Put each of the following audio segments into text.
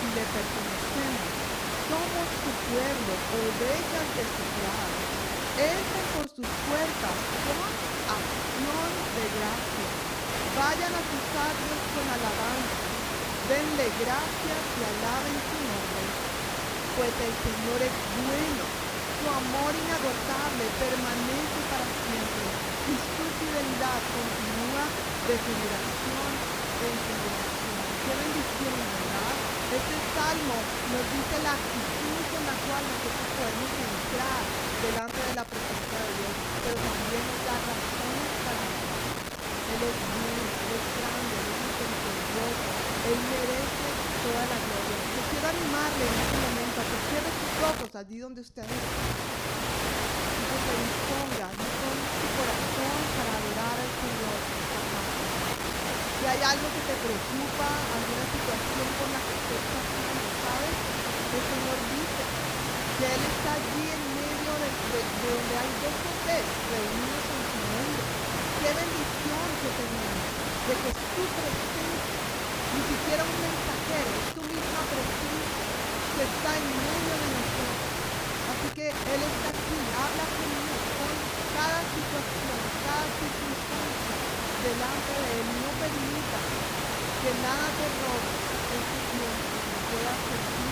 y le pertenecemos. Somos su pueblo, ovejas de su prado. Entren por sus puertas con acción de gracia. Vayan a sus atrios con alabanza. Denle gracias y alaben su nombre. Pues el Señor es bueno. Su amor inagotable permanece para siempre. Y su fidelidad continúa de generación en generación. Qué bendición, ¿verdad? Este salmo nos dice la actitud con la cual nosotros podemos entrar delante de la presencia de Dios, pero también nos da razones para entrar. Él es bueno, Él es grande, Él es misericordioso, Él merece toda la gloria. Yo quiero animarle en este momento a que cierre sus ojos allí donde usted está y que se disponga, dispone su corazón para adorar al Señor. Si hay algo que te preocupa, alguna situación con la que estés pasando, ¿sabes? El Señor dice que Él está allí en medio de, de, de donde hay dos o tres reunidos en su nombre. Qué bendición que tenemos de que es tu presencia, ni siquiera un mensajero, es tu misma presencia que está en medio de nosotros. Así que Él está aquí, habla conmigo, con cada situación, cada circunstancia delante de Él. No permita que nada te robe este tiempo, que puedas sentir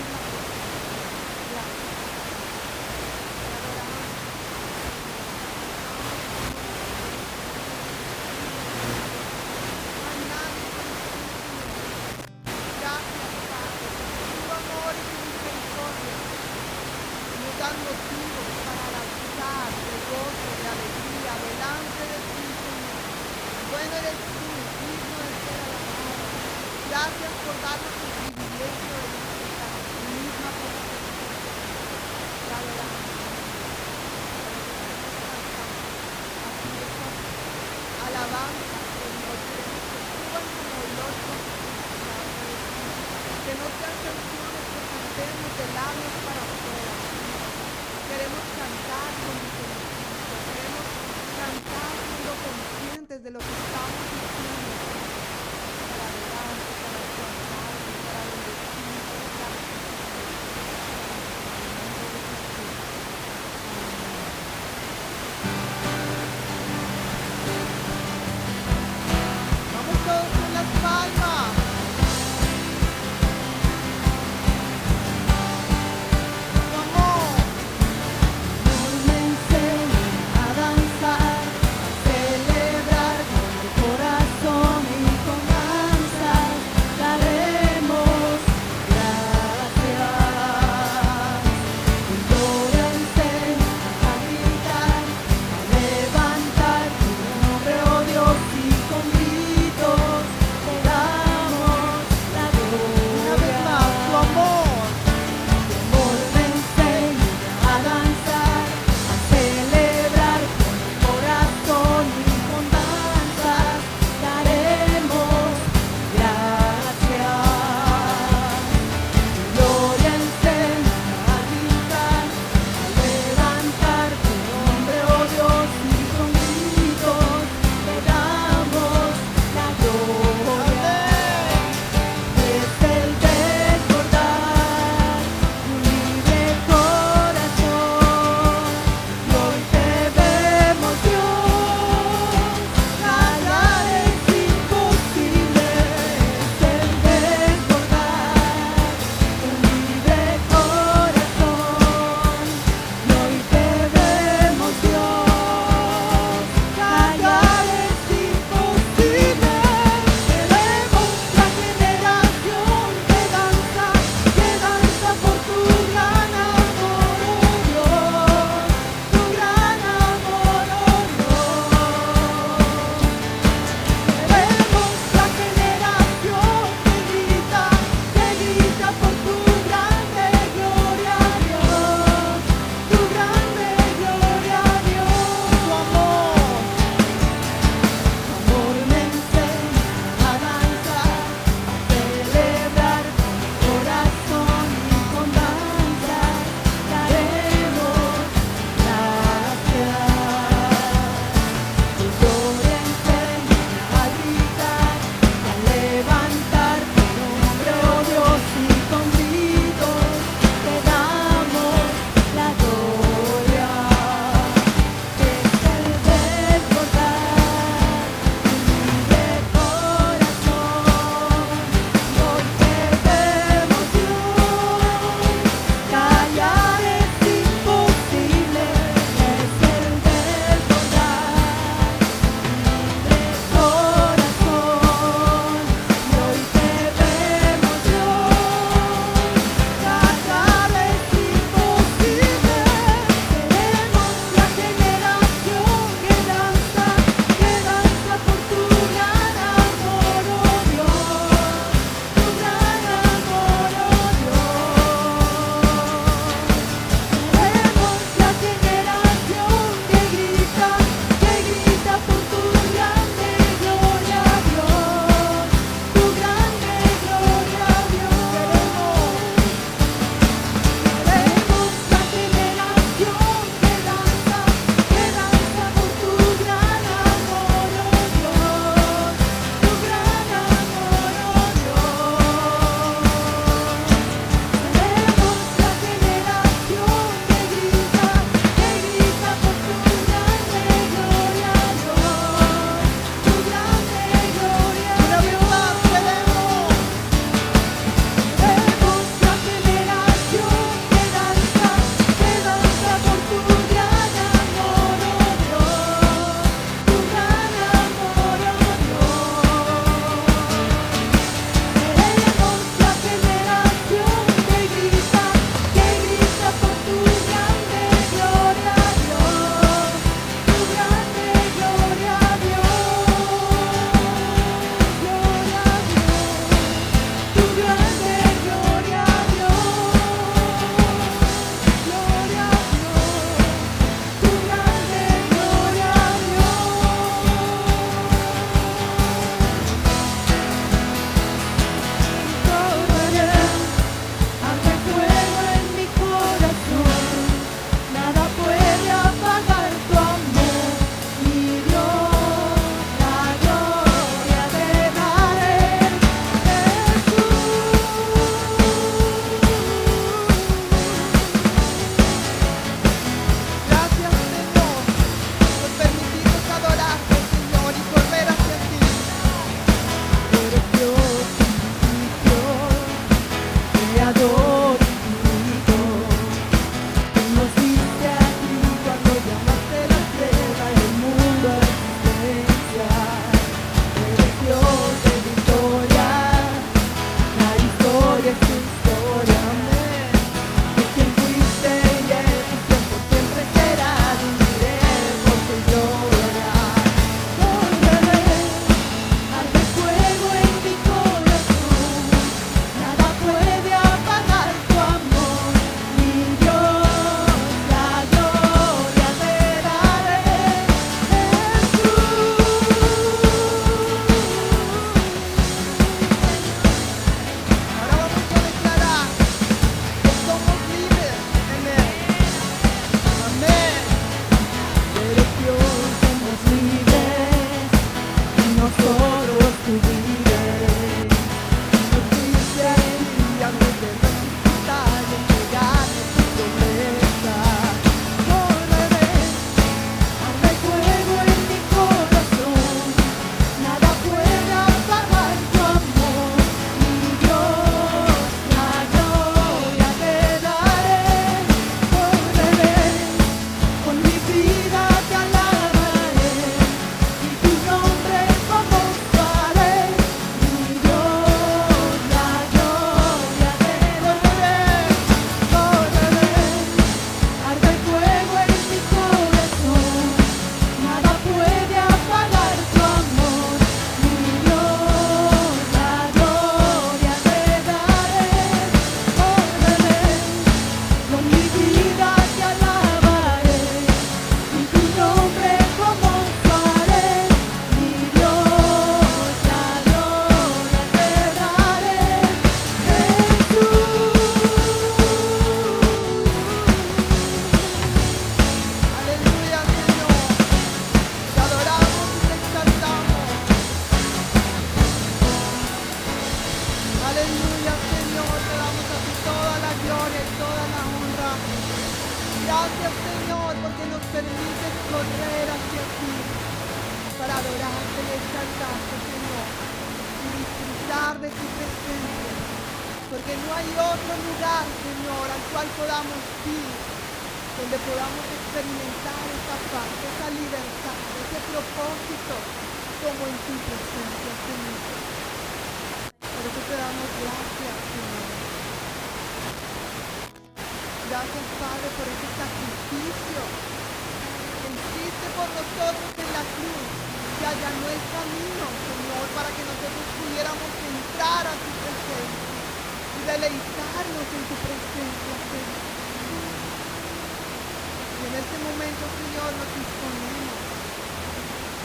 este momento, Señor, nos disponemos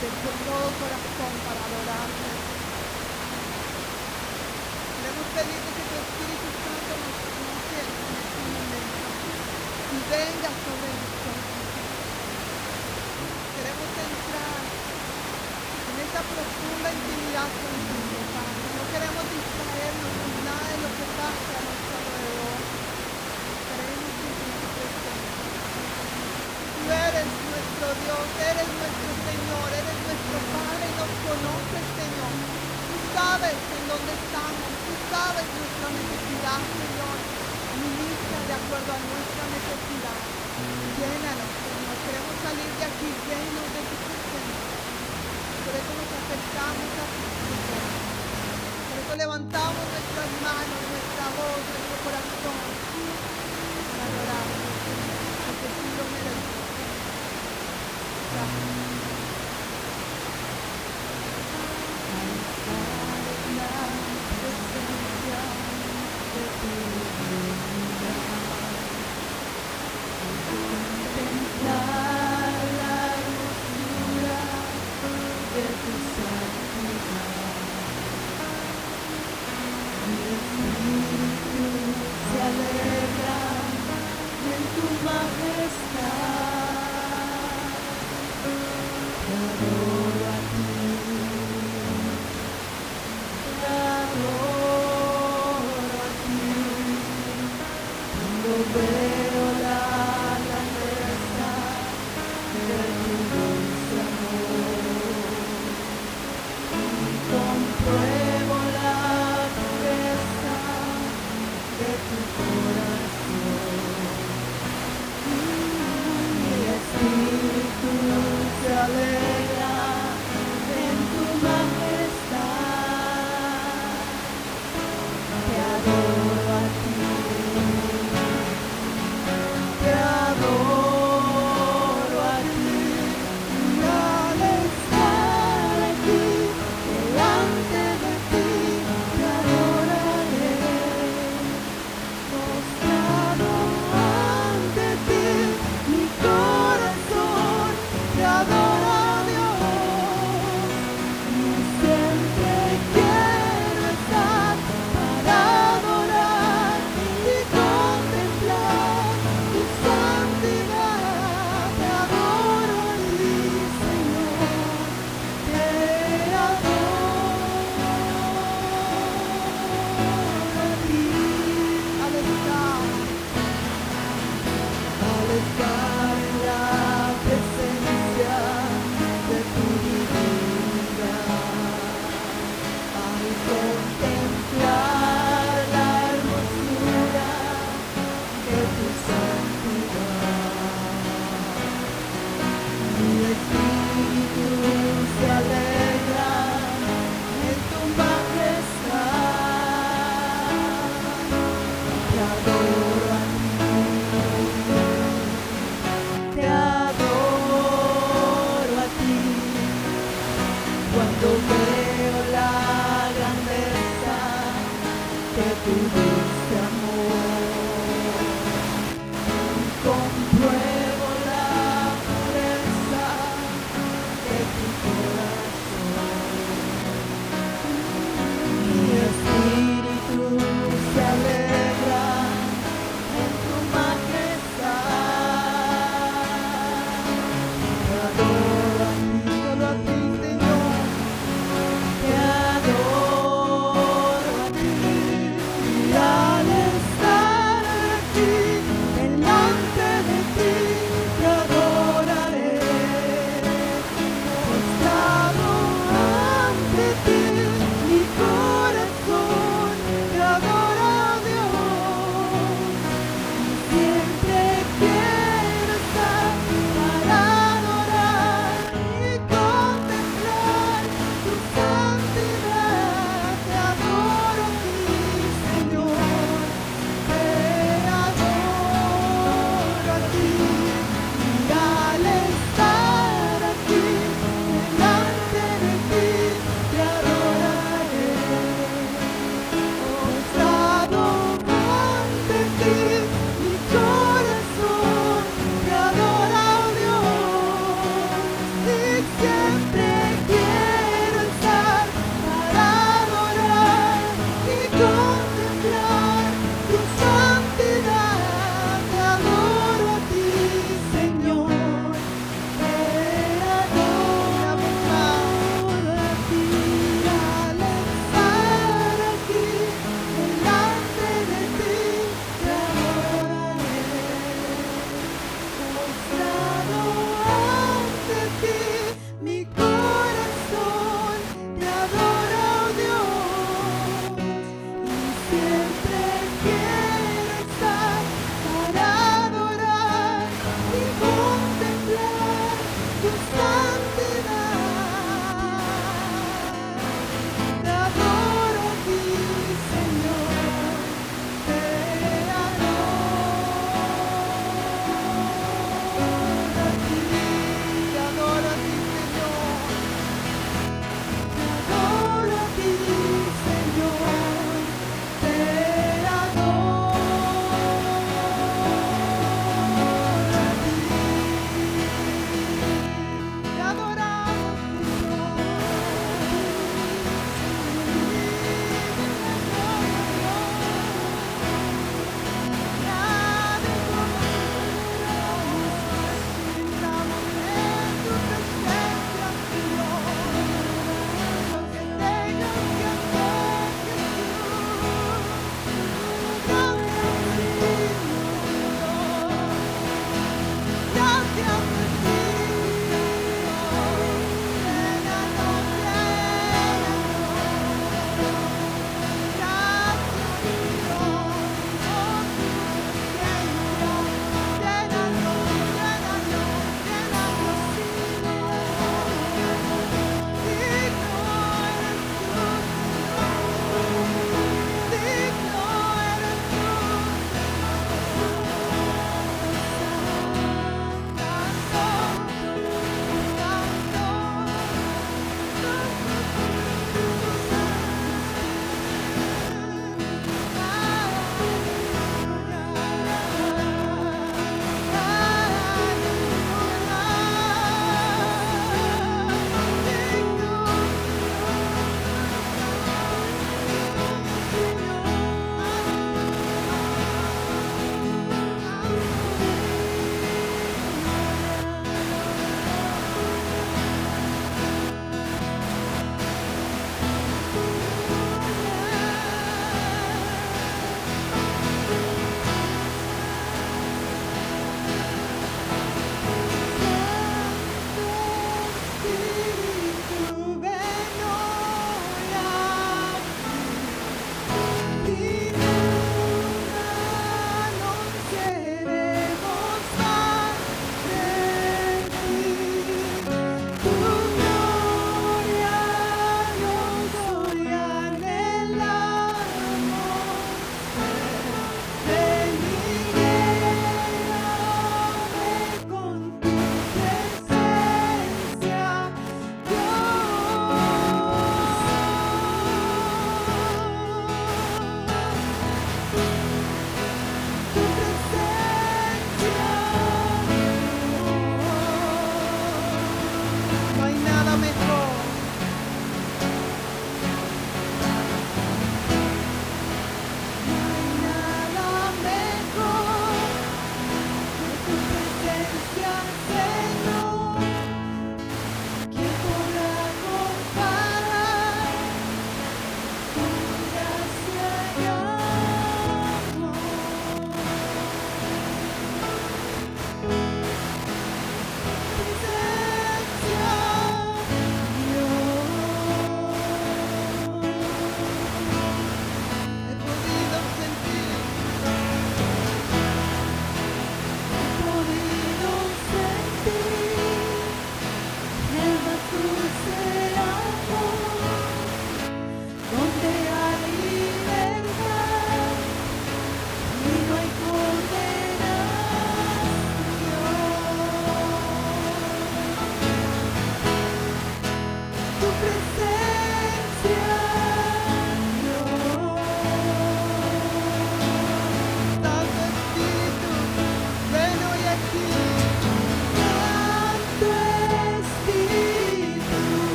de todo corazón para adorarte. Queremos pedirte que tu Espíritu Santo nos guíe en este momento y venga sobre nosotros. Queremos entrar en esa profunda intimidad contigo, Padre. No queremos distraernos con nada de lo que pasa a nuestro alrededor. Queremos sentir tu presencia. Tú eres Dios, eres nuestro Señor, eres nuestro Padre nos conoces, Señor. Tú sabes en dónde estamos, tú sabes nuestra necesidad, Señor. Ministra de acuerdo a nuestra necesidad. Llénanos, Señor. Queremos salir de aquí llenos de tu presencia. Por eso nos acercamos a ti, Señor. Por eso levantamos nuestras manos, nuestra voz, nuestro corazón para adorarte, porque tú lo mereces. Gracias. Se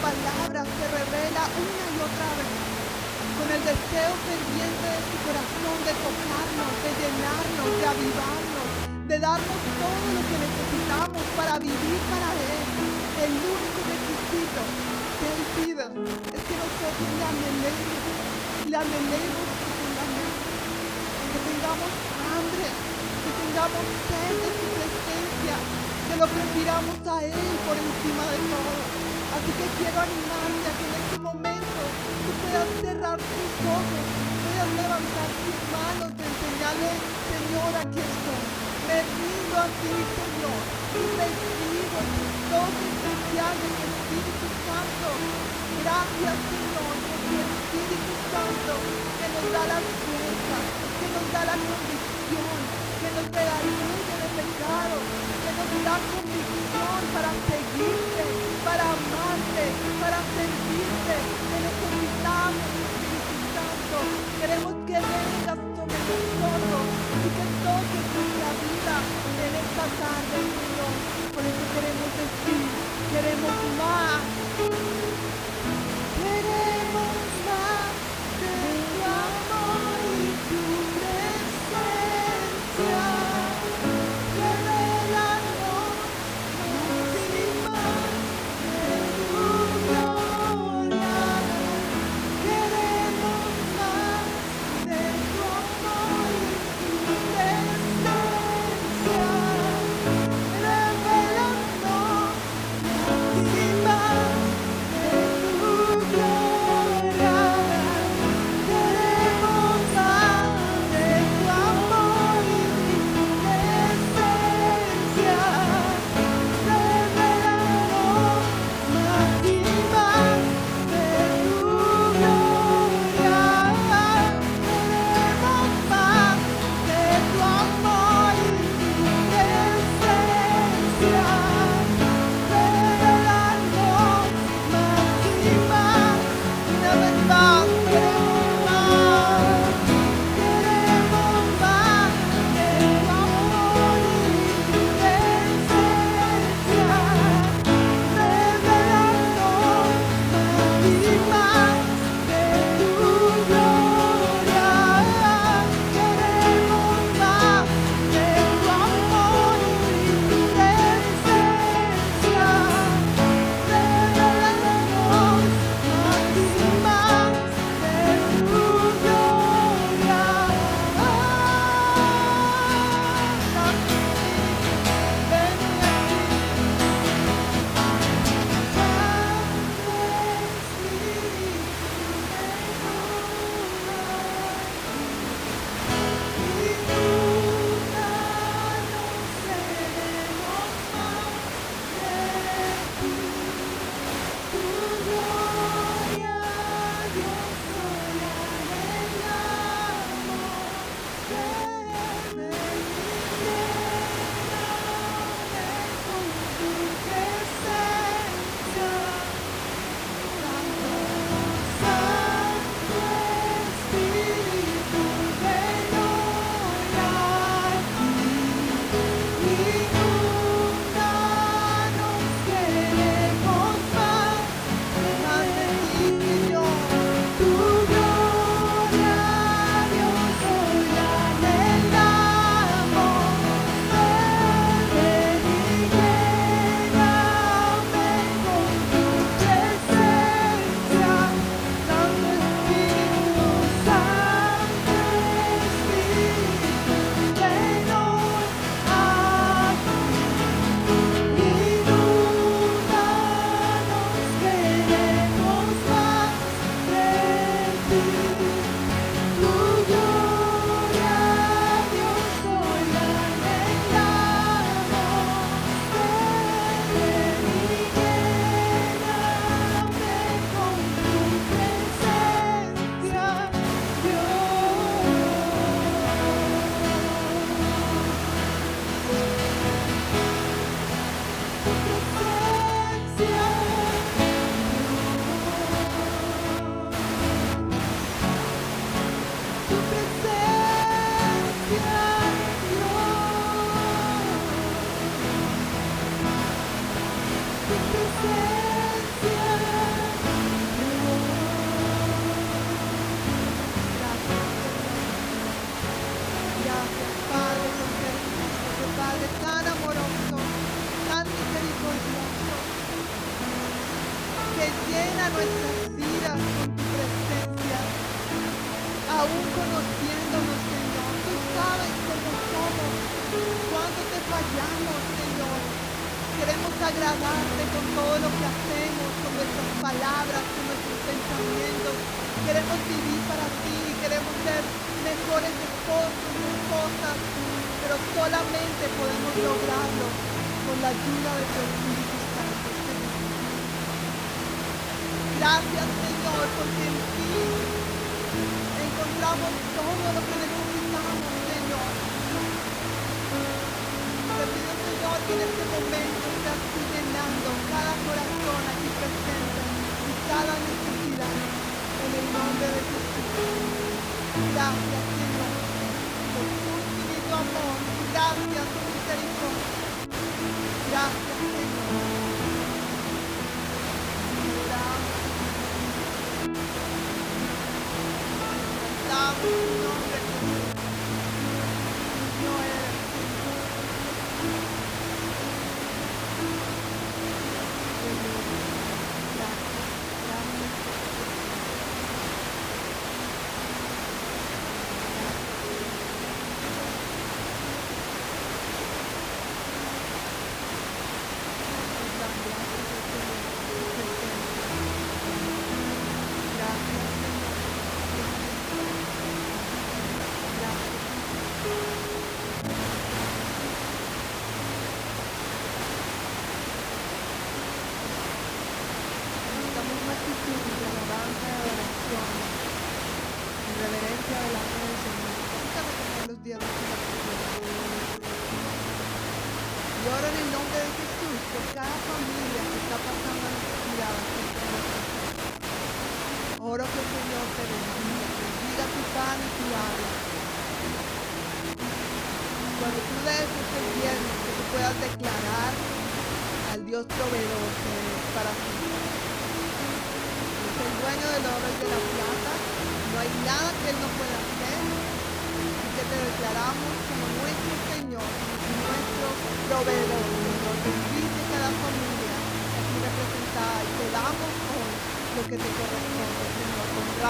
palabra se revela una y otra vez con el deseo pendiente de su corazón de tocarnos, de llenarnos, de avivarnos, de darnos todo lo que necesitamos para vivir para Él. El único requisito que Él pide es que nosotros le anhelemos, le anhelemos profundamente, que tengamos hambre, que tengamos sed de su presencia, que lo prefiramos a Él por encima de todo. Así que quiero animarte a que en este momento tú puedas cerrar tus ojos, puedas levantar tus manos y enseñarle, Señor, aquí estoy. Me rindo a ti, Señor, y recibo tu toque especial de tu Espíritu Santo. Gracias, Señor, por tu Espíritu Santo que nos da las fuerzas, que nos da la convicción, que nos redarguye de pecado, que nos da convicción para seguirte, para amarte, para servirte. Te necesitamos, Espíritu Santo. Queremos que vengas sobre nosotros y que toques nuestra vida en esta tarde, Señor. Por eso queremos decir, queremos más. Queremos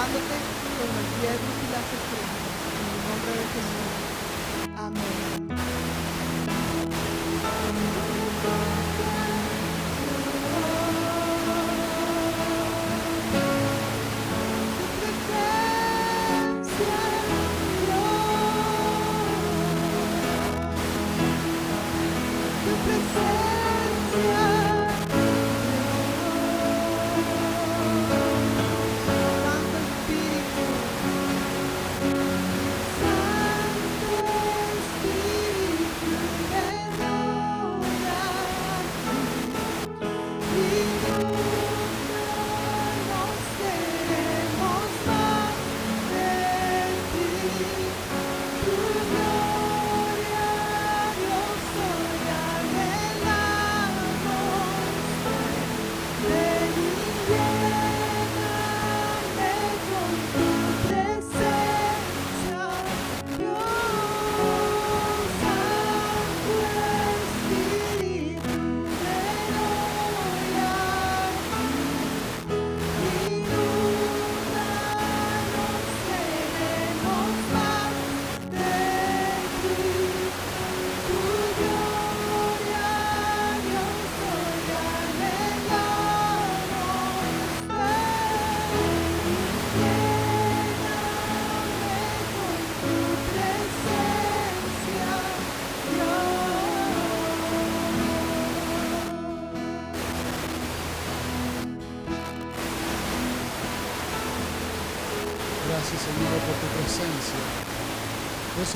lavándote con los hierros y las estrellas. En el nombre de Jesús. Amén.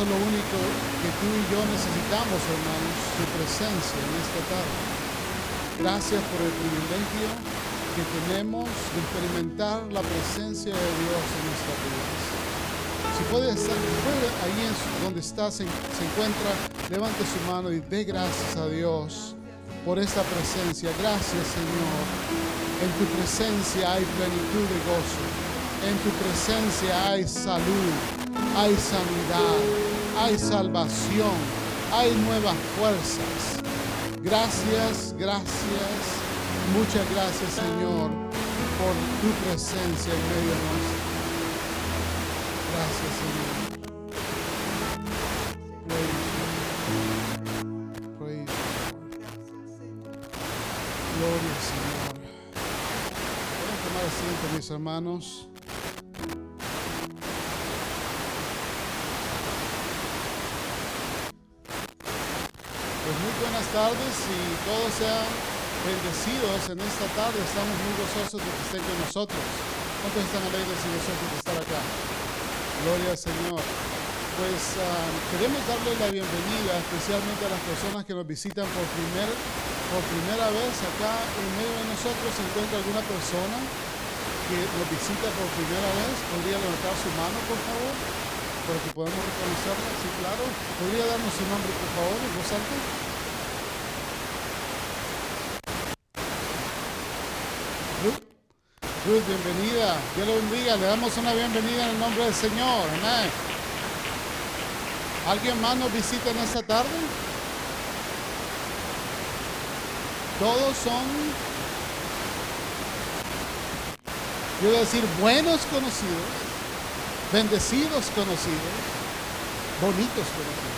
lo único que tú y yo necesitamos, hermanos, su presencia en esta tarde. Gracias por el privilegio que tenemos de experimentar la presencia de Dios en esta vida. Si puede estar ahí donde está, se, se encuentra, levante su mano y dé gracias a Dios por esta presencia. Gracias, Señor. En tu presencia hay plenitud de gozo. En tu presencia hay salud, hay sanidad hay salvación, hay nuevas fuerzas. Gracias, gracias, muchas gracias, Señor, por tu presencia en medio nuestro. Gracias, Señor. Gloria, Señor. Pueden tomar asiento, mis hermanos. Tardes y todos sean bendecidos en esta tarde. Estamos muy gozosos de que estén con nosotros. ¿Cuántos están alegres y gozosos de estar acá? Gloria al Señor. Pues ah, queremos darle la bienvenida especialmente a las personas que nos visitan por, primer, por primera vez acá en medio de nosotros. ¿Se encuentra alguna persona que nos visita por primera vez? ¿Podría levantar su mano, por favor? Para que podamos reconocerla. Sí, claro. ¿Podría darnos su nombre, por favor, en voz alta? Ruth, Ruth, bienvenida. Dios le bendiga. Le damos una bienvenida en el nombre del Señor. Amén. ¿Alguien más nos visita en esta tarde? Todos son, quiero decir, buenos conocidos, bendecidos conocidos, bonitos conocidos.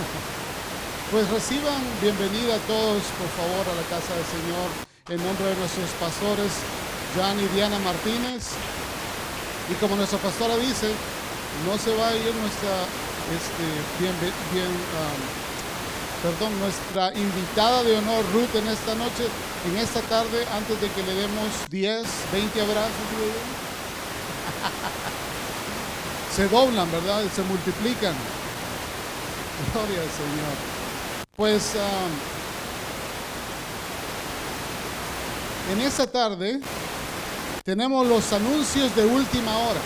Pues reciban bienvenida a todos, por favor, a la casa del Señor, en nombre de nuestros pastores, Jan y Diana Martínez. Y como nuestra pastora dice, no se va a ir nuestra este, bien, bien, perdón, nuestra invitada de honor Ruth en esta noche, en esta tarde, antes de que le demos 10, 20 abrazos. Se doblan, ¿verdad? Se multiplican. Gloria al Señor. Pues en esta tarde tenemos los anuncios de última hora.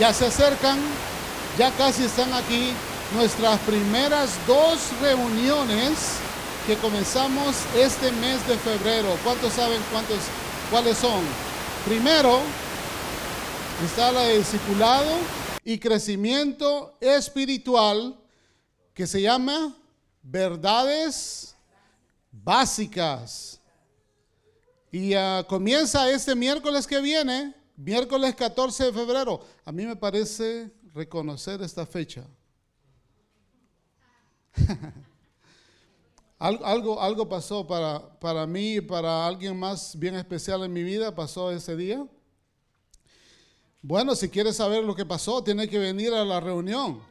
Ya se acercan ya casi están aquí nuestras primeras dos reuniones que comenzamos este mes de febrero. ¿Cuántos saben cuántos, cuáles son? Primero está la de discipulado y crecimiento espiritual que se llama verdades básicas. Y ah, comienza este miércoles que viene, miércoles 14 de febrero. A mí me parece reconocer esta fecha. Al- algo, algo pasó para, para mí y para alguien más bien especial en mi vida, pasó ese día. Bueno, si quieres saber lo que pasó, tiene que venir a la reunión.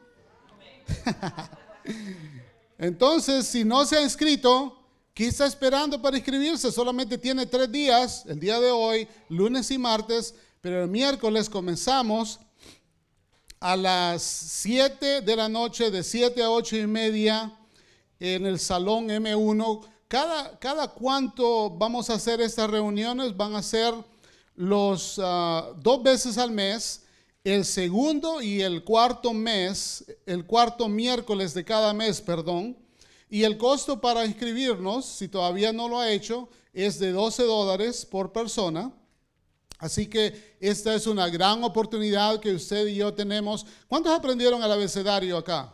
Entonces, si no se ha inscrito, ¿qué está esperando para inscribirse? Solamente tiene tres días, el día de hoy, lunes y martes, pero el miércoles comenzamos a las 7 de la noche, de 7 a 8 y media, en el salón M1. Cada, cada cuánto vamos a hacer estas reuniones, van a ser los ah, dos veces al mes, el segundo y el cuarto mes, el cuarto miércoles de cada mes, perdón. Y el costo para inscribirnos, si todavía no lo ha hecho, es de 12 dólares por persona. Así que esta es una gran oportunidad que usted y yo tenemos. ¿Cuántos aprendieron el abecedario acá?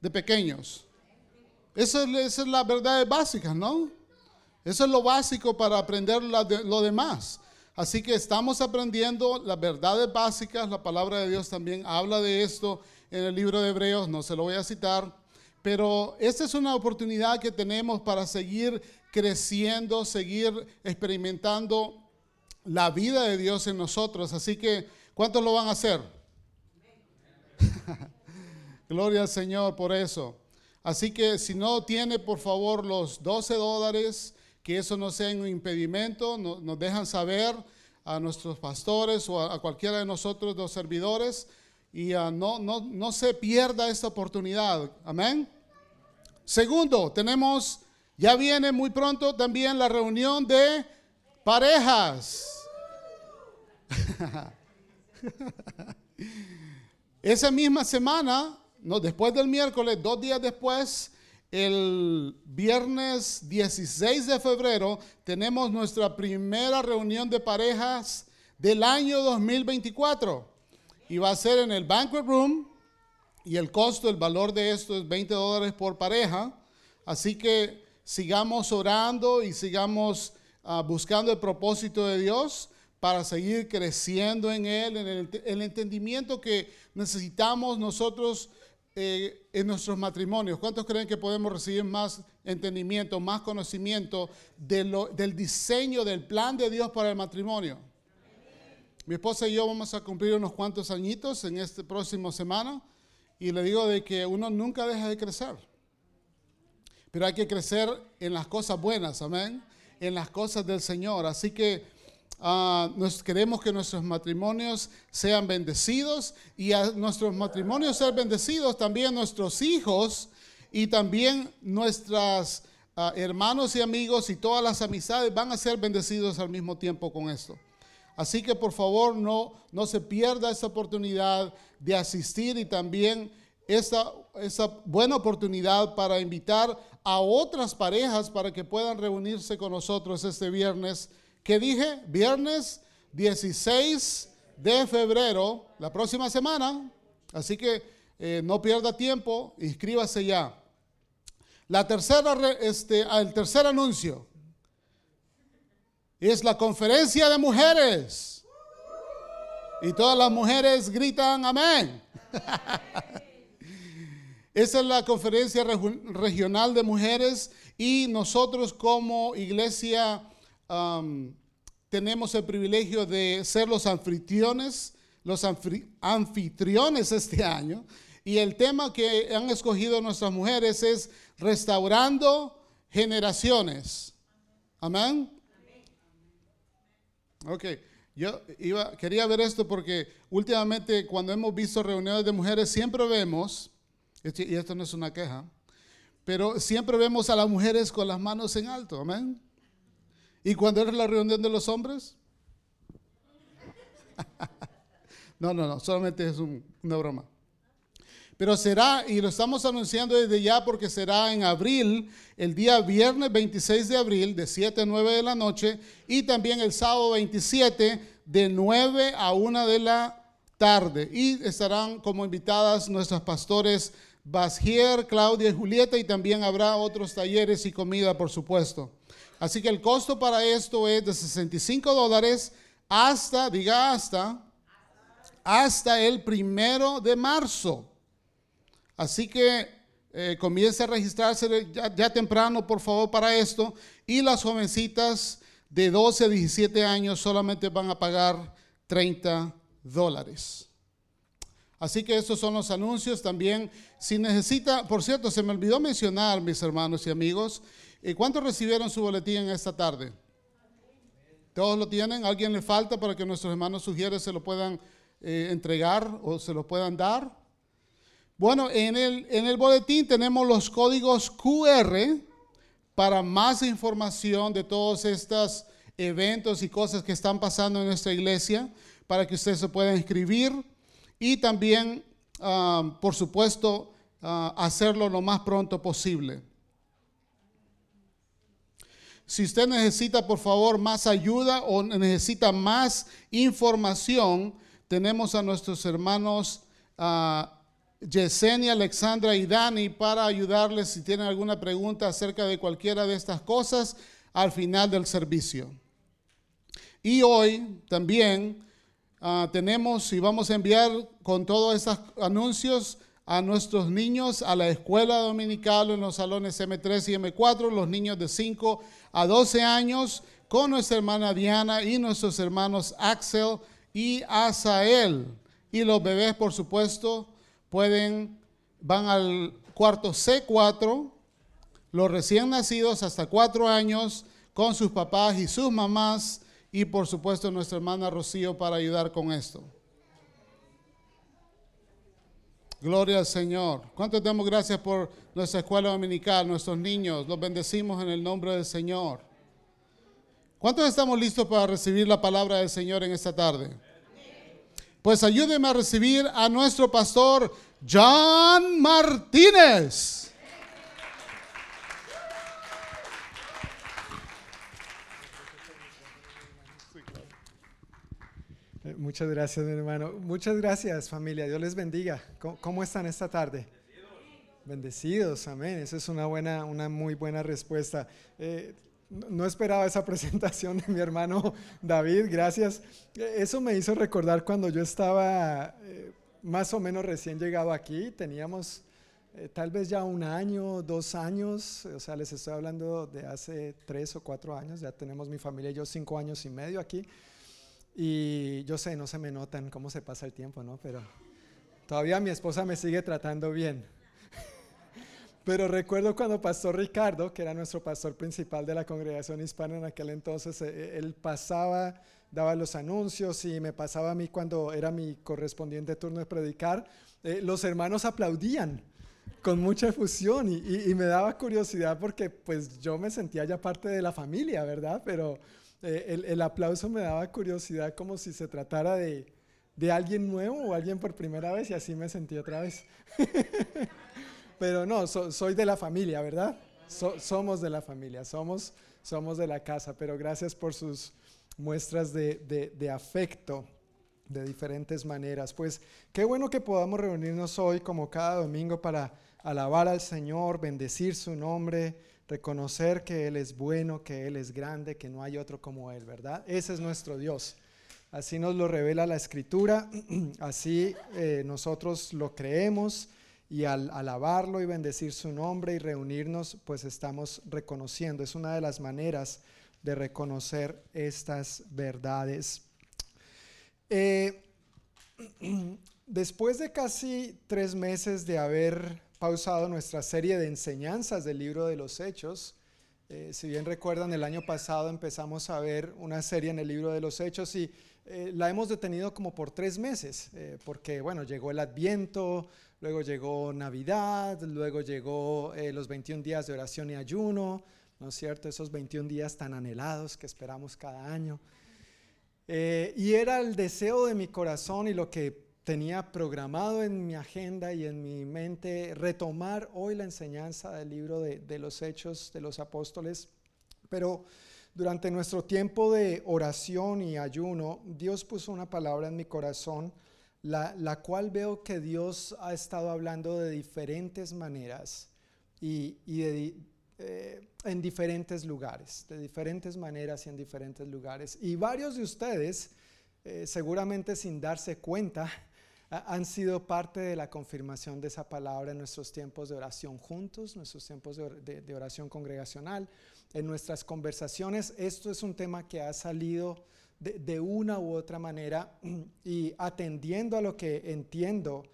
De pequeños. Esa es, esa es la verdad básica, ¿no? Eso es lo básico para aprender lo demás. Así que estamos aprendiendo las verdades básicas. La palabra de Dios también habla de esto en el libro de Hebreos. No se lo voy a citar. Pero esta es una oportunidad que tenemos para seguir creciendo, seguir experimentando la vida de Dios en nosotros. Así que, ¿cuántos lo van a hacer? Gloria al Señor por eso. Así que si no tiene, por favor, los 12 dólares, que eso no sea un impedimento, no- nos dejan saber a nuestros pastores o a, a cualquiera de nosotros, los servidores, y ah, no, no, no se pierda esta oportunidad. Amén. Segundo, tenemos, ya viene muy pronto también la reunión de parejas. Esa misma semana, no, después del miércoles, dos días después, el viernes 16 de febrero tenemos nuestra primera reunión de parejas del año 2024 y va a ser en el banquet room y el costo, el valor de esto es 20 dólares por pareja. Así que sigamos orando y sigamos ah, buscando el propósito de Dios para seguir creciendo en Él, en el, entendimiento que necesitamos nosotros eh, en nuestros matrimonios. ¿Cuántos creen que podemos recibir más entendimiento, más conocimiento del diseño, del plan de Dios para el matrimonio? Mi esposa y yo vamos a cumplir unos cuantos añitos en este próximo semana y le digo de que uno nunca deja de crecer. Pero hay que crecer en las cosas buenas, amén, en las cosas del Señor. Así que Ah, nos, queremos que nuestros matrimonios sean bendecidos y a nuestros matrimonios ser bendecidos, también nuestros hijos y también nuestros ah, hermanos y amigos y todas las amistades van a ser bendecidos al mismo tiempo con esto. Así que por favor no, no se pierda esta oportunidad de asistir y también esa, esa buena oportunidad para invitar a otras parejas para que puedan reunirse con nosotros este viernes ¿Qué dije? Viernes 16 de febrero, la próxima semana. Así que eh, no pierda tiempo, inscríbase ya. La tercera, este, el tercer anuncio es la conferencia de mujeres. Y todas las mujeres gritan amén. Esa es la conferencia regional de mujeres y nosotros como iglesia tenemos el privilegio de ser los anfitriones, los anfitriones este año. Y el tema que han escogido nuestras mujeres es restaurando generaciones. Amén. Ok, yo iba, quería ver esto porque últimamente cuando hemos visto reuniones de mujeres siempre vemos, y esto no es una queja, pero siempre vemos a las mujeres con las manos en alto. Amén. ¿Y cuando era la reunión de los hombres? no, no, no, solamente es una broma. Pero será, y lo estamos anunciando desde ya porque será en abril, el día viernes 26 de abril, de 7 a 9 de la noche, y también el sábado 27, de 9 a 1 de la tarde. Y estarán como invitadas nuestros pastores Basgier, Claudia y Julieta, y también habrá otros talleres y comida, por supuesto. Así que el costo para esto es de 65 dólares hasta, diga hasta, hasta el primero de marzo. Así que eh, comience a registrarse ya, temprano, por favor, para esto. Y las jovencitas de 12 a 17 años solamente van a pagar 30 dólares. Así que estos son los anuncios también. Si necesita, por cierto, se me olvidó mencionar, mis hermanos y amigos, ¿Y cuántos recibieron su boletín esta tarde? ¿Todos lo tienen? ¿Alguien le falta para que nuestros hermanos sugieres se lo puedan eh, entregar o se lo puedan dar? Bueno, en el, en el boletín tenemos los códigos QR para más información de todos estos eventos y cosas que están pasando en nuestra iglesia, para que ustedes se puedan inscribir y también, ah, por supuesto, ah, hacerlo lo más pronto posible. Si usted necesita, por favor, más ayuda o necesita más información, tenemos a nuestros hermanos Yesenia, Alexandra y Dani para ayudarles si tienen alguna pregunta acerca de cualquiera de estas cosas al final del servicio. Y hoy también ah, tenemos y vamos a enviar con todos estos anuncios a nuestros niños a la escuela dominical en los salones M3 y M4, los niños de 5 a 12 años, con nuestra hermana Diana y nuestros hermanos Axel y Asael. Y los bebés, por supuesto, pueden, van al cuarto C4, los recién nacidos hasta 4 años, con sus papás y sus mamás, y por supuesto nuestra hermana Rocío para ayudar con esto. Gloria al Señor. ¿Cuántos damos gracias por nuestra escuela dominical, nuestros niños? Los bendecimos en el nombre del Señor. ¿Cuántos estamos listos para recibir la palabra del Señor en esta tarde? Pues ayúdeme a recibir a nuestro pastor John Martínez. Eh, muchas gracias, mi hermano. Muchas gracias, familia. Dios les bendiga. ¿Cómo, están esta tarde? Bendecidos. Bendecidos, amén. Esa es una buena, una muy buena respuesta. Eh, no esperaba esa presentación de mi hermano David, gracias. Eso me hizo recordar cuando yo estaba eh, más o menos recién llegado aquí. Teníamos eh, tal vez ya un año, dos años, o sea, les estoy hablando de hace tres o cuatro años. Ya tenemos mi familia y yo cinco años y medio aquí. Y yo sé, no se me notan cómo se pasa el tiempo, ¿no? Pero todavía mi esposa me sigue tratando bien. Pero recuerdo cuando Pastor Ricardo, que era nuestro pastor principal de la congregación hispana en aquel entonces, eh, él pasaba, daba los anuncios y me pasaba a mí cuando era mi correspondiente turno de predicar, eh, los hermanos aplaudían con mucha efusión y, y- y me daba curiosidad porque pues yo me sentía ya parte de la familia, ¿verdad? Pero eh, el, el aplauso me daba curiosidad como si se tratara de, de alguien nuevo o alguien por primera vez y así me sentí otra vez. Pero no, so- soy de la familia, ¿verdad? So- somos de la familia, somos, somos de la casa, pero gracias por sus muestras de, de- de afecto de diferentes maneras. Pues qué bueno que podamos reunirnos hoy como cada domingo para alabar al Señor, bendecir su nombre, reconocer que Él es bueno, que Él es grande, que no hay otro como Él, ¿verdad? Ese es nuestro Dios. Así nos lo revela la Escritura, así eh, nosotros lo creemos y al alabarlo y bendecir su nombre y reunirnos, pues estamos reconociendo. Es una de las maneras de reconocer estas verdades. Eh, después de casi tres meses de haber pausado nuestra serie de enseñanzas del libro de los Hechos, eh, si bien recuerdan, el año pasado empezamos a ver una serie en el libro de los Hechos y eh, la hemos detenido como por tres meses, eh, porque bueno, llegó el Adviento, luego llegó Navidad, luego llegó eh, los 21 días de oración y ayuno, ¿no es cierto? Esos 21 días tan anhelados que esperamos cada año. Eh, y era el deseo de mi corazón y lo que tenía programado en mi agenda y en mi mente retomar hoy la enseñanza del libro de, de los Hechos de los Apóstoles. Pero durante nuestro tiempo de oración y ayuno, Dios puso una palabra en mi corazón, la, la cual veo que Dios ha estado hablando de diferentes maneras y, y eh, en diferentes lugares, de diferentes maneras y en diferentes lugares. Y varios de ustedes, eh, seguramente sin darse cuenta, ha- han sido parte de la confirmación de esa palabra en nuestros tiempos de oración juntos, nuestros tiempos de oración congregacional, en nuestras conversaciones. Esto es un tema que ha salido de, una u otra manera y atendiendo a lo que entiendo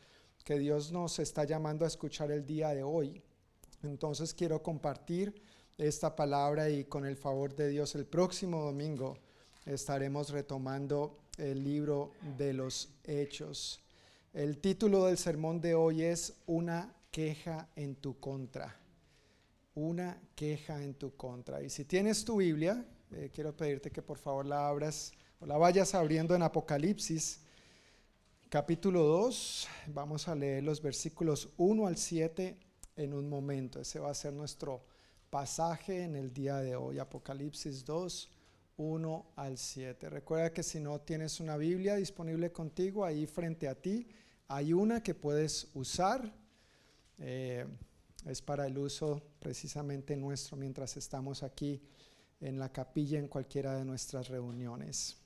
que Dios nos está llamando a escuchar el día de hoy. Entonces quiero compartir esta palabra y con el favor de Dios el próximo domingo estaremos retomando el libro de los hechos. El título del sermón de hoy es Una queja en tu contra. Una queja en tu contra. Y si tienes tu Biblia, eh, quiero pedirte que por favor la abras o la vayas abriendo en Apocalipsis capítulo 2. Vamos a leer los versículos 1 al 7 en un momento. Ese va a ser nuestro pasaje en el día de hoy. Apocalipsis 2, 1 al 7. Recuerda que si no tienes una Biblia disponible contigo, ahí frente a ti hay una que puedes usar. Eh, es para el uso precisamente nuestro mientras estamos aquí en la capilla en cualquiera de nuestras reuniones.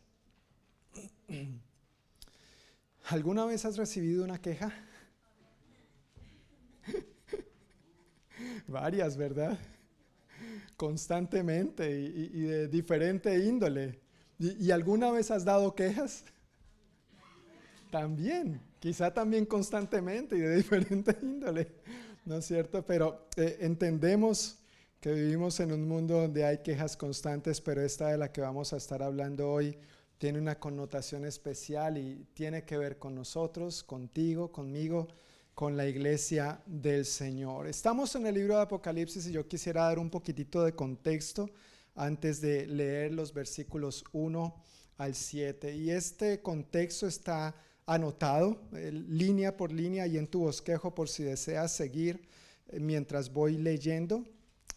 ¿Alguna vez has recibido una queja? Varias, ¿verdad? Constantemente y, de diferente índole. ¿Y, y alguna vez has dado quejas? También, quizá también constantemente y de diferente índole, ¿no es cierto? Pero eh, entendemos que vivimos en un mundo donde hay quejas constantes, pero esta de la que vamos a estar hablando hoy tiene una connotación especial y tiene que ver con nosotros, contigo, conmigo, con la iglesia del Señor. Estamos en el libro de Apocalipsis y yo quisiera dar un poquitito de contexto antes de leer los versículos 1 al 7. Y este contexto está anotado eh, línea por línea y en tu bosquejo por si deseas seguir eh, mientras voy leyendo.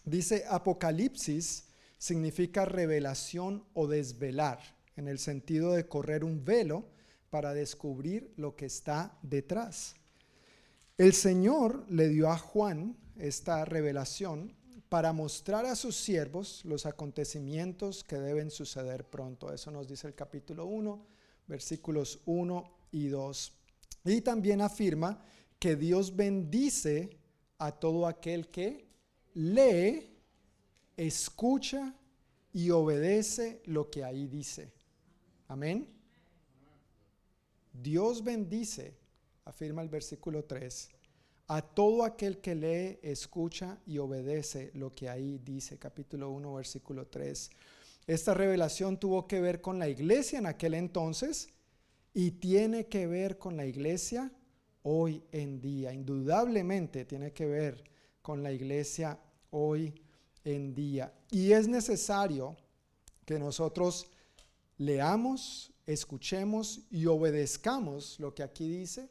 Dice Apocalipsis significa revelación o desvelar, en el sentido de correr un velo para descubrir lo que está detrás. El Señor le dio a Juan esta revelación para mostrar a sus siervos los acontecimientos que deben suceder pronto. Eso nos dice el capítulo 1, versículos 1 y 2. Y también afirma que Dios bendice a todo aquel que lee, escucha y obedece lo que ahí dice. Amén. Dios bendice, afirma el versículo 3, a todo aquel que lee, escucha y obedece lo que ahí dice, capítulo 1, versículo 3. Esta revelación tuvo que ver con la iglesia en aquel entonces y tiene que ver con la iglesia hoy en día. Indudablemente tiene que ver con la iglesia hoy en día. Y es necesario que nosotros leamos, escuchemos y obedezcamos lo que aquí dice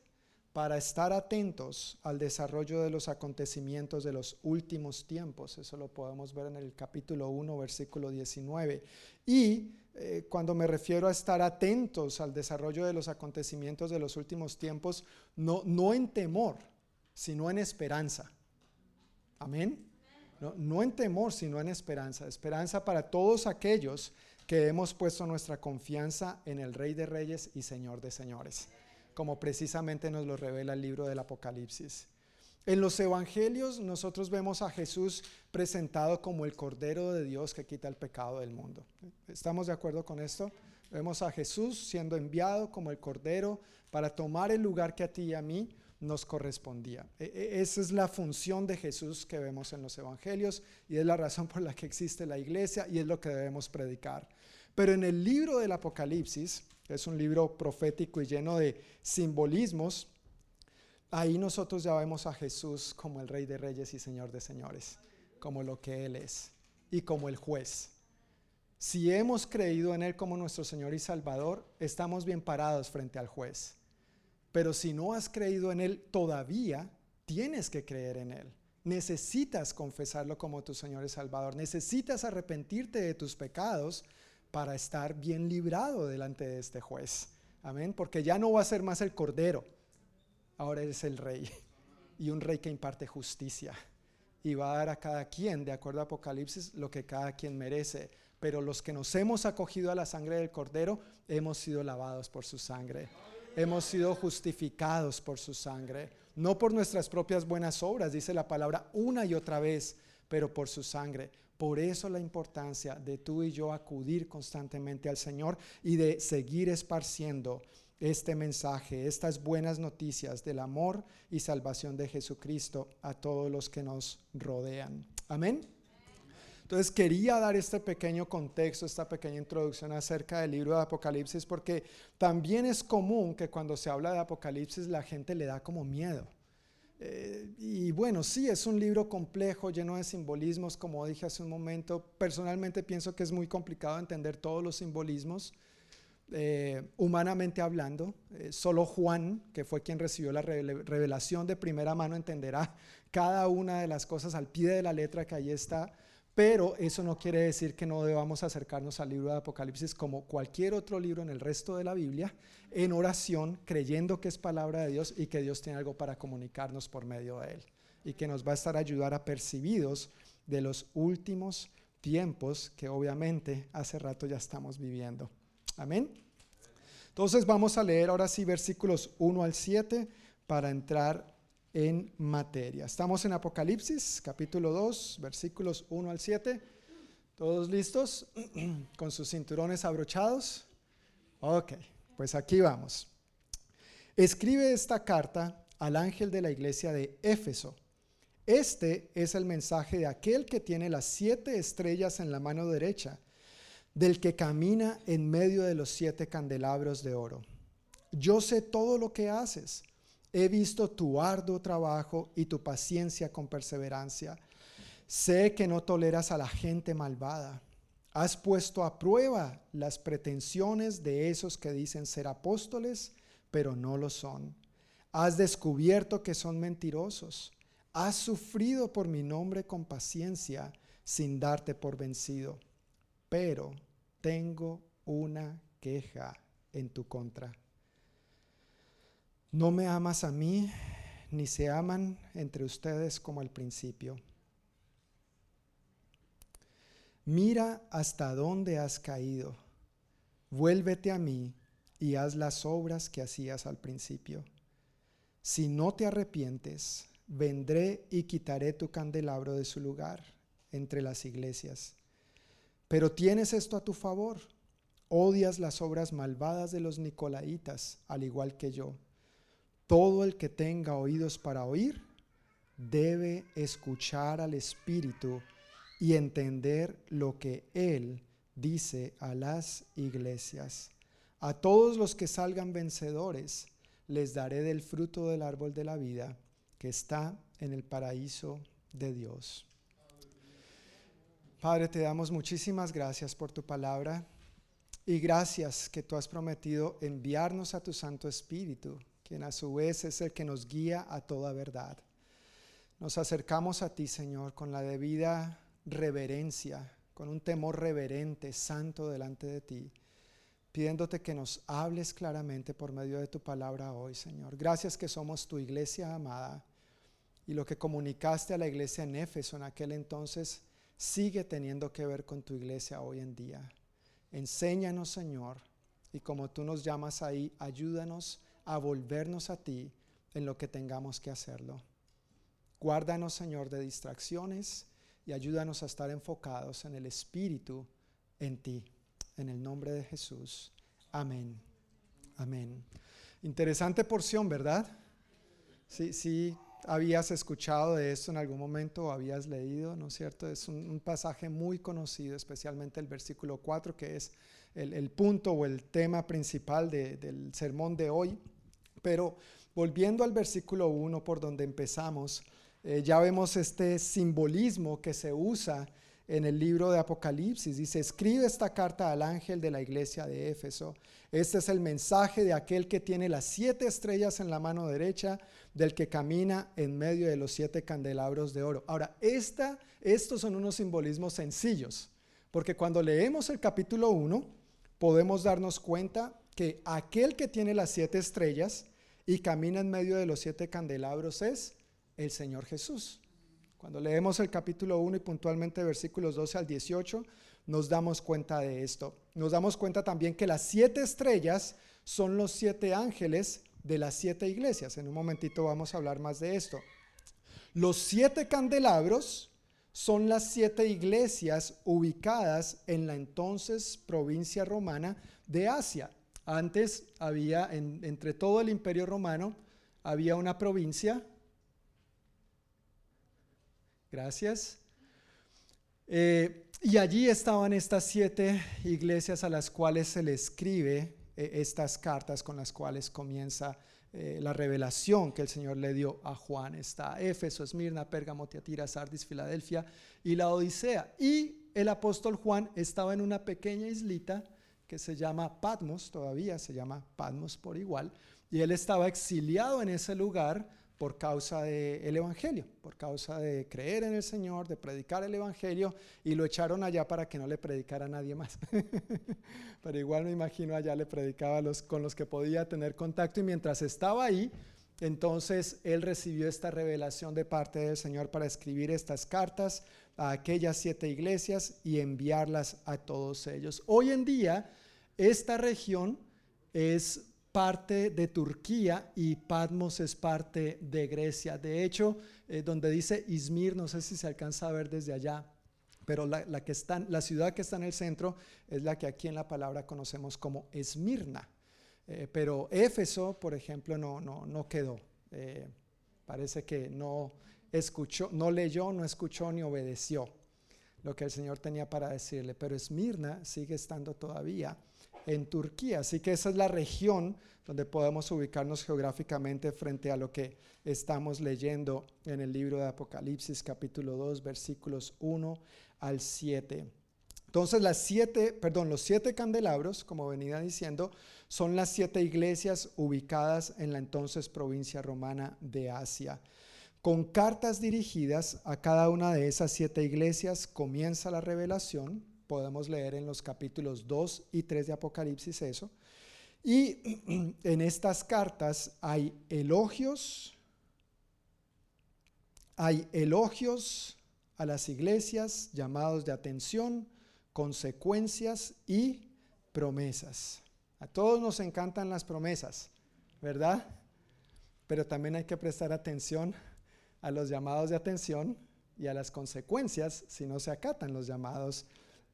para estar atentos al desarrollo de los acontecimientos de los últimos tiempos. Eso lo podemos ver en el capítulo 1, versículo 19. Y eh, cuando me refiero a estar atentos al desarrollo de los acontecimientos de los últimos tiempos, no, no en temor, sino en esperanza. Amén. No, en temor, sino en esperanza. Esperanza para todos aquellos que hemos puesto nuestra confianza en el Rey de Reyes y Señor de Señores, como precisamente nos lo revela el libro del Apocalipsis. En los evangelios nosotros vemos a Jesús presentado como el Cordero de Dios que quita el pecado del mundo. ¿Estamos de acuerdo con esto? Vemos a Jesús siendo enviado como el Cordero para tomar el lugar que a ti y a mí nos correspondía. E, e, esa es la función de Jesús que vemos en los evangelios y es la razón por la que existe la iglesia y es lo que debemos predicar. Pero en el libro del Apocalipsis, que es un libro profético y lleno de simbolismos, ahí nosotros ya vemos a Jesús como el Rey de Reyes y Señor de Señores, como lo que Él es y como el juez. Si hemos creído en Él como nuestro Señor y Salvador, estamos bien parados frente al juez. Pero si no has creído en Él todavía, tienes que creer en Él. Necesitas confesarlo como tu Señor y Salvador. Necesitas arrepentirte de tus pecados para estar bien librado delante de este juez. Amén. Porque ya no va a ser más el cordero, ahora es el rey. Y un rey que imparte justicia. Y va a dar a cada quien, de acuerdo a Apocalipsis, lo que cada quien merece. Pero los que nos hemos acogido a la sangre del cordero, hemos sido lavados por su sangre hemos sido justificados por su sangre, no por nuestras propias buenas obras, dice la palabra una y otra vez, pero por su sangre. Por eso la importancia de tú y yo acudir constantemente al Señor y de seguir esparciendo este mensaje, estas buenas noticias del amor y salvación de Jesucristo a todos los que nos rodean. Amén. Entonces quería dar este pequeño contexto, esta pequeña introducción acerca del libro de Apocalipsis, porque también es común que cuando se habla de Apocalipsis la gente le da como miedo. Eh, y bueno, sí, es un libro complejo, lleno de simbolismos, como dije hace un momento. Personalmente pienso que es muy complicado entender todos los simbolismos, eh, humanamente hablando. Eh, solo Juan, que fue quien recibió la revelación de primera mano, entenderá cada una de las cosas al pie de la letra que ahí está. Pero eso no quiere decir que no debamos acercarnos al libro de Apocalipsis como cualquier otro libro en el resto de la Biblia, en oración, creyendo que es palabra de Dios y que Dios tiene algo para comunicarnos por medio de él. Y que nos va a estar ayudar a percibidos de los últimos tiempos que obviamente hace rato ya estamos viviendo. Amén. Entonces vamos a leer ahora sí versículos 1 al 7 para entrar en materia. Estamos en Apocalipsis, capítulo 2, versículos 1 al 7. ¿Todos listos? ¿Con sus cinturones abrochados? Ok, pues aquí vamos. Escribe esta carta al ángel de la iglesia de Éfeso. Este es el mensaje de aquel que tiene las siete estrellas en la mano derecha, del que camina en medio de los siete candelabros de oro. Yo sé todo lo que haces He visto tu arduo trabajo y tu paciencia con perseverancia. Sé que no toleras a la gente malvada. Has puesto a prueba las pretensiones de esos que dicen ser apóstoles, pero no lo son. Has descubierto que son mentirosos. Has sufrido por mi nombre con paciencia sin darte por vencido. Pero tengo una queja en tu contra No me amas a mí, ni se aman entre ustedes como al principio. Mira hasta dónde has caído. Vuélvete a mí y haz las obras que hacías al principio. Si no te arrepientes, vendré y quitaré tu candelabro de su lugar entre las iglesias. Pero tienes esto a tu favor. Odias las obras malvadas de los nicolaitas, al igual que yo. Todo el que tenga oídos para oír, debe escuchar al Espíritu y entender lo que Él dice a las iglesias. A todos los que salgan vencedores, les daré del fruto del árbol de la vida que está en el paraíso de Dios. Padre, te damos muchísimas gracias por tu palabra y gracias que tú has prometido enviarnos a tu Santo Espíritu, quien a su vez es el que nos guía a toda verdad. Nos acercamos a ti, Señor, con la debida reverencia, con un temor reverente, santo delante de ti pidiéndote que nos hables claramente por medio de tu palabra hoy, Señor. Gracias que somos tu iglesia amada y lo que comunicaste a la iglesia en Éfeso en aquel entonces sigue teniendo que ver con tu iglesia hoy en día. Enséñanos, Señor, y como tú nos llamas ahí, ayúdanos a volvernos a ti en lo que tengamos que hacerlo. Guárdanos, Señor, de distracciones y ayúdanos a estar enfocados en el Espíritu, en ti en el nombre de Jesús. Amén. Amén. Interesante porción, ¿verdad? Sí, sí, habías escuchado de esto en algún momento o habías leído, ¿no es cierto? Es un, pasaje muy conocido, especialmente el versículo 4, que es el, punto o el tema principal del sermón de hoy. Pero volviendo al versículo 1 por donde empezamos, eh, ya vemos este simbolismo que se usa en el libro de Apocalipsis. Dice, escribe esta carta al ángel de la iglesia de Éfeso. Este es el mensaje de aquel que tiene las siete estrellas en la mano derecha, del que camina en medio de los siete candelabros de oro. Ahora, esta, estos son unos simbolismos sencillos, porque cuando leemos el capítulo 1, podemos darnos cuenta que aquel que tiene las siete estrellas y camina en medio de los siete candelabros es el Señor Jesús. Cuando leemos el capítulo 1 y puntualmente versículos 12 al 18, nos damos cuenta de esto. Nos damos cuenta también que las siete estrellas son los siete ángeles de las siete iglesias. En un momentito vamos a hablar más de esto. Los siete candelabros son las siete iglesias ubicadas en la entonces provincia romana de Asia. Antes había, entre todo el imperio romano, había una provincia Gracias. Eh, y allí estaban estas siete iglesias a las cuales se le escribe eh, estas cartas con las cuales comienza eh, la revelación que el Señor le dio a Juan. Está Éfeso, Esmirna, Pérgamo, Tiatira, Sardis, Filadelfia y la Odisea. Y el apóstol Juan estaba en una pequeña islita que se llama Patmos, todavía se llama Patmos por igual, y él estaba exiliado en ese lugar por causa del Evangelio, por causa de creer en el Señor, de predicar el Evangelio, y lo echaron allá para que no le predicara a nadie más. Pero igual me imagino allá le predicaba con los que podía tener contacto, y mientras estaba ahí, entonces él recibió esta revelación de parte del Señor para escribir estas cartas a aquellas siete iglesias y enviarlas a todos ellos. Hoy en día, esta región es parte de Turquía y Patmos es parte de Grecia. De hecho, eh, donde dice Izmir, no sé si se alcanza a ver desde allá, pero la, que está, la ciudad que está en el centro es la que aquí en la palabra conocemos como Esmirna. Eh, pero Éfeso, por ejemplo, no, no, no quedó. Eh, parece que no escuchó, no leyó, no escuchó ni obedeció lo que el Señor tenía para decirle. Pero Esmirna sigue estando todavía en Turquía. Así que esa es la región donde podemos ubicarnos geográficamente frente a lo que estamos leyendo en el libro de Apocalipsis capítulo 2 versículos 1 al 7. Entonces las siete, perdón, los siete candelabros, como venía diciendo, son las siete iglesias ubicadas en la entonces provincia romana de Asia. Con cartas dirigidas a cada una de esas siete iglesias comienza la revelación, podemos leer en los capítulos 2 y 3 de Apocalipsis eso. Y en estas cartas hay elogios, hay elogios a las iglesias, llamados de atención, consecuencias y promesas. A todos nos encantan las promesas, ¿verdad? Pero también hay que prestar atención a los llamados de atención y a las consecuencias si no se acatan los llamados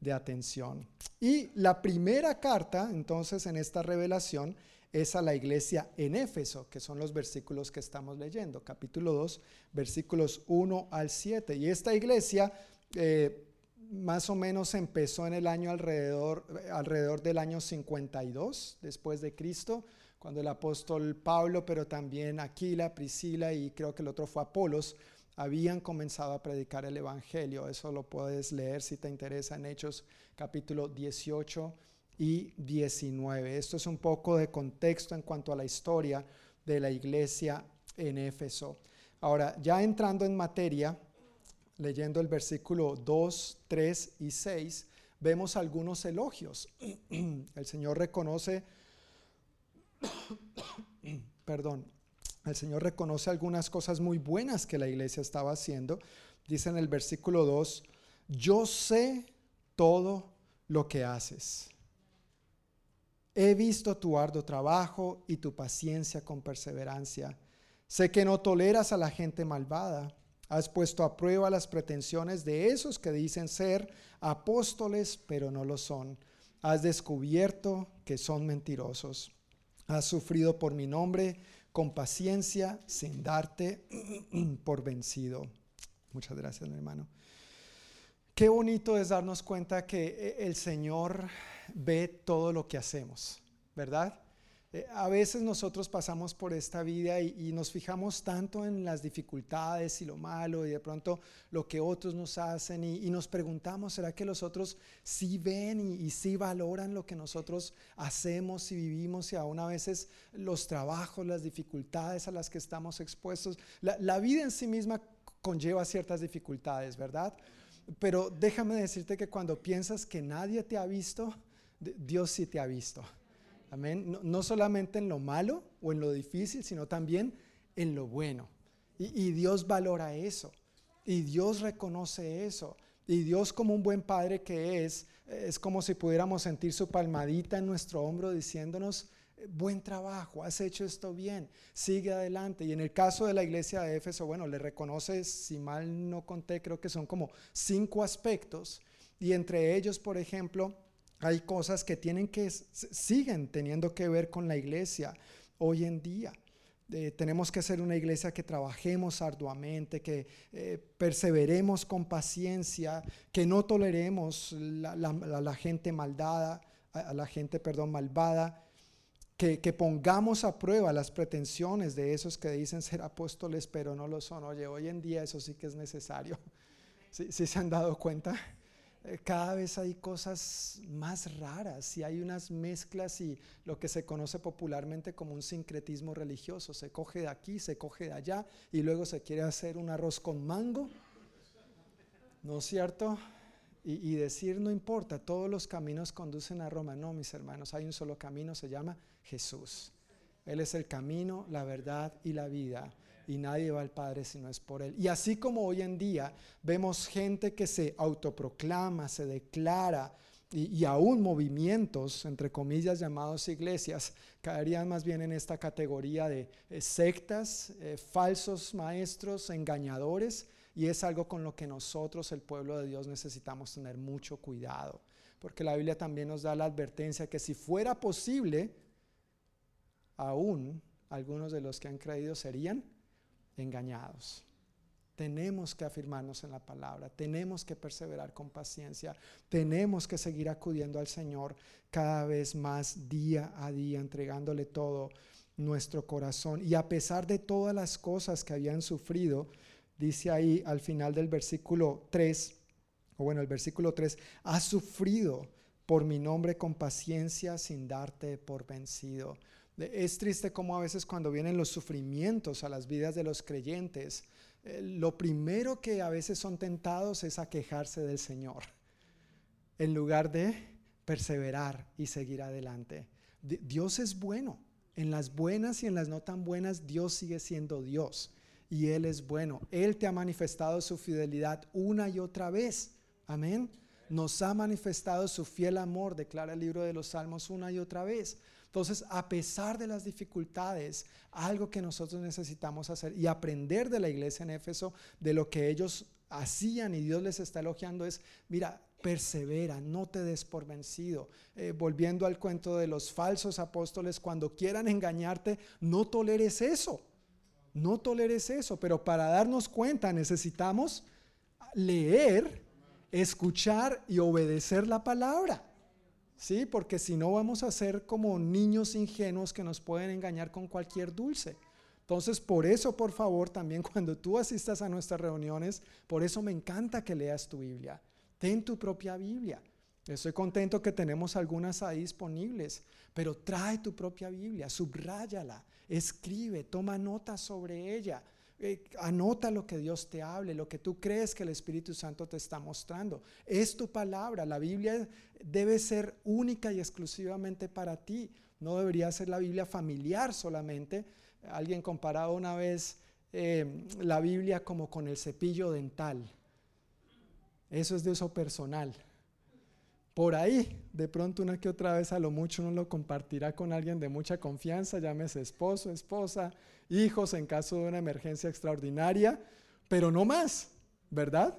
de atención. Y la primera carta, entonces, en esta revelación es a la iglesia en Éfeso, que son los versículos que estamos leyendo, capítulo 2, versículos 1 al 7. Y esta iglesia eh, más o menos empezó en el año alrededor, alrededor del año 52 después de Cristo, cuando el apóstol Pablo, pero también Aquila, Priscila y creo que el otro fue Apolos, habían comenzado a predicar el Evangelio. Eso lo puedes leer si te interesa en Hechos capítulo 18 y 19. Esto es un poco de contexto en cuanto a la historia de la iglesia en Éfeso. Ahora, ya entrando en materia, leyendo el versículo 2, 3 y 6, vemos algunos elogios. El Señor reconoce, perdón, el Señor reconoce algunas cosas muy buenas que la iglesia estaba haciendo. Dice en el versículo 2, yo sé todo lo que haces. He visto tu arduo trabajo y tu paciencia con perseverancia. Sé que no toleras a la gente malvada. Has puesto a prueba las pretensiones de esos que dicen ser apóstoles, pero no lo son. Has descubierto que son mentirosos. Has sufrido por mi nombre con paciencia sin darte por vencido. Muchas gracias, mi hermano. Qué bonito es darnos cuenta que eh, el Señor ve todo lo que hacemos, ¿verdad? Eh, a veces nosotros pasamos por esta vida y, nos fijamos tanto en las dificultades y lo malo y de pronto lo que otros nos hacen y, nos preguntamos, ¿será que los otros sí ven y, sí valoran lo que nosotros hacemos y vivimos y aún a veces los trabajos, las dificultades a las que estamos expuestos? La vida en sí misma conlleva ciertas dificultades, ¿verdad? Pero déjame decirte que cuando piensas que nadie te ha visto, Dios sí te ha visto. No, solamente en lo malo o en lo difícil, sino también en lo bueno. Y, Dios valora eso. Y Dios reconoce eso. Y Dios como un buen padre que es, es como si pudiéramos sentir su palmadita en nuestro hombro diciéndonos, buen trabajo, has hecho esto bien, sigue adelante. Y en el caso de la iglesia de Éfeso, bueno, le reconoce, si mal no conté, creo que son como cinco aspectos. Y entre ellos, por ejemplo, hay cosas que tienen que, siguen teniendo que ver con la iglesia hoy en día. Eh, tenemos que ser una iglesia que trabajemos arduamente, que eh, perseveremos con paciencia, que no toleremos la, la, gente maldada, a la gente, perdón, malvada, que, pongamos a prueba las pretensiones de esos que dicen ser apóstoles, pero no lo son. Oye, hoy en día eso sí que es necesario. ¿Sí, sí se han dado cuenta? Eh, cada vez hay cosas más raras y hay unas mezclas y lo que se conoce popularmente como un sincretismo religioso. Se coge de aquí, se coge de allá y luego se quiere hacer un arroz con mango. ¿No es cierto? Y, decir no importa, todos los caminos conducen a Roma. No, mis hermanos, hay un solo camino, se llama Jesús. Él es el camino, la verdad y la vida y nadie va al Padre si no es por Él. Y así como hoy en día vemos gente que se autoproclama, se declara, y, aún movimientos, entre comillas, llamados iglesias, caerían más bien en esta categoría de eh, sectas, eh, falsos maestros, engañadores, y es algo con lo que nosotros, el pueblo de Dios, necesitamos tener mucho cuidado, porque la Biblia también nos da la advertencia que si fuera posible, aún algunos de los que han creído serían engañados. Tenemos que afirmarnos en la palabra, tenemos que perseverar con paciencia, tenemos que seguir acudiendo al Señor cada vez más día a día, entregándole todo nuestro corazón. Y a pesar de todas las cosas que habían sufrido, dice ahí al final del versículo 3, o bueno, el versículo 3, ha sufrido por mi nombre con paciencia sin darte por vencido. Es triste como a veces cuando vienen los sufrimientos a las vidas de los creyentes, eh, lo primero que a veces son tentados es a quejarse del Señor, en lugar de perseverar y seguir adelante. Di- Dios es bueno. En las buenas y en las no tan buenas, Dios sigue siendo Dios. Y Él es bueno. Él te ha manifestado su fidelidad una y otra vez. Amén. Nos ha manifestado su fiel amor, declara el libro de los Salmos una y otra vez. Entonces, a pesar de las dificultades, algo que nosotros necesitamos hacer y aprender de la iglesia en Éfeso, de lo que ellos hacían y Dios les está elogiando es, mira, persevera, no te des por vencido. Eh, volviendo al cuento de los falsos apóstoles, cuando quieran engañarte, no toleres eso. No toleres eso, pero para darnos cuenta necesitamos leer, escuchar y obedecer la palabra. ¿Sí? Porque si no vamos a ser como niños ingenuos que nos pueden engañar con cualquier dulce. Entonces, por eso, por favor, también cuando tú asistas a nuestras reuniones, por eso me encanta que leas tu Biblia. Ten tu propia Biblia. Estoy contento que tenemos algunas ahí disponibles, pero trae tu propia Biblia, subráyala, escribe, toma notas sobre ella, anota lo que Dios te hable, lo que tú crees que el Espíritu Santo te está mostrando. Es tu palabra, la Biblia debe ser única y exclusivamente para ti, no debería ser la Biblia familiar solamente. Alguien comparaba una vez eh, la Biblia como con el cepillo dental. Eso es de uso personal. Por ahí, de pronto una que otra vez a lo mucho uno lo compartirá con alguien de mucha confianza, llámese esposo, esposa, hijos en caso de una emergencia extraordinaria, pero no más, ¿verdad?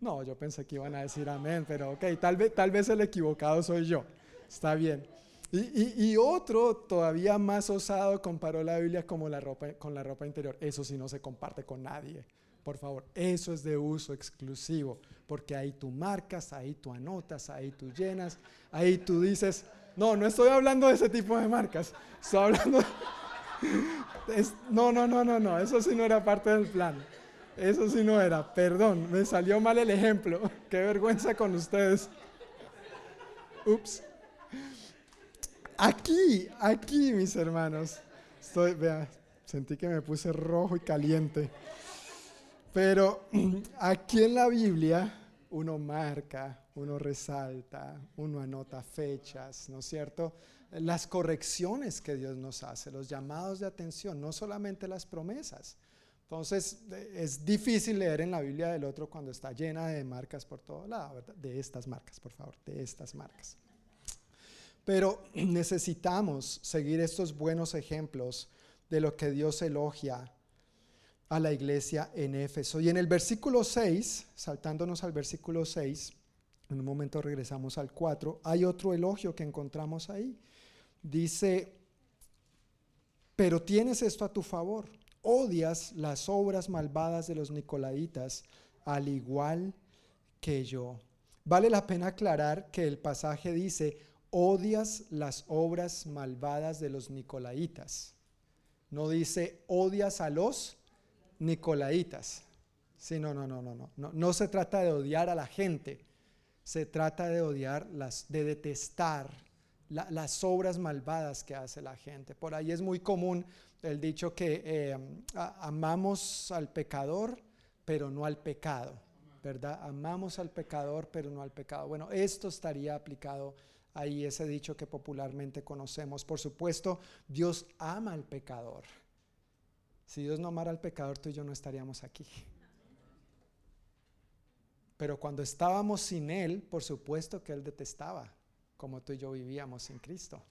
No, yo pensé que iban a decir amén, pero ok, tal vez, el equivocado soy yo. Está bien. Y, y- y otro todavía más osado comparó la Biblia como la ropa, con la ropa interior. Eso sí no se comparte con nadie. Por favor, eso es de uso exclusivo, porque ahí tú marcas, ahí tú anotas, ahí tú llenas, ahí tú dices, no, no estoy hablando de ese tipo de marcas, estoy hablando... es- no, no, no, no, no, eso sí no era parte del plan. Eso sí no era, perdón, me salió mal el ejemplo. Qué vergüenza con ustedes. Ups. Aquí, aquí, mis hermanos. Estoy, vea, sentí que me puse rojo y caliente. Pero aquí en la Biblia uno marca, uno resalta, uno anota fechas, ¿no es cierto? Las correcciones que Dios nos hace, los llamados de atención, no solamente las promesas. Entonces es difícil leer en la Biblia del otro cuando está llena de marcas por todo lado, ¿verdad? De estas marcas, por favor, de estas marcas. Pero necesitamos seguir estos buenos ejemplos de lo que Dios elogia a la iglesia en Éfeso. Y en el versículo 6, saltándonos al versículo 6, en un momento regresamos al 4, hay otro elogio que encontramos ahí. Dice, pero tienes esto a tu favor, odias las obras malvadas de los nicolaitas, al igual que yo. Vale la pena aclarar que el pasaje dice, odias las obras malvadas de los nicolaitas. No dice, odias a los nicolaitas. Sí, no, no, no, no, no, no. No se trata de odiar a la gente, se trata de odiar, las, de detestar la- las obras malvadas que hace la gente. Por ahí es muy común el dicho que eh, amamos al pecador, pero no al pecado, ¿verdad? Amamos al pecador, pero no al pecado. Bueno, esto estaría aplicado ahí, ese dicho que popularmente conocemos. Por supuesto, Dios ama al pecador. Si Dios no amara al pecador, tú y yo no estaríamos aquí. Pero cuando estábamos sin Él, por supuesto que Él detestaba como tú y yo vivíamos sin Cristo,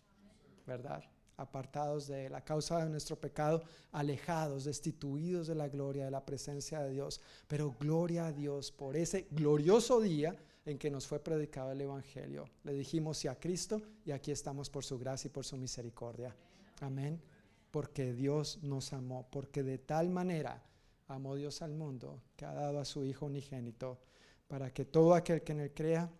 ¿verdad? Apartados de Él, a causa de nuestro pecado, alejados, destituidos de la gloria, de la presencia de Dios. Pero gloria a Dios por ese glorioso día en que nos fue predicado el Evangelio. Le dijimos sí a Cristo y aquí estamos por su gracia y por su misericordia. Amén. Porque Dios nos amó, porque de tal manera amó Dios al mundo que ha dado a su Hijo unigénito para que todo aquel que en él crea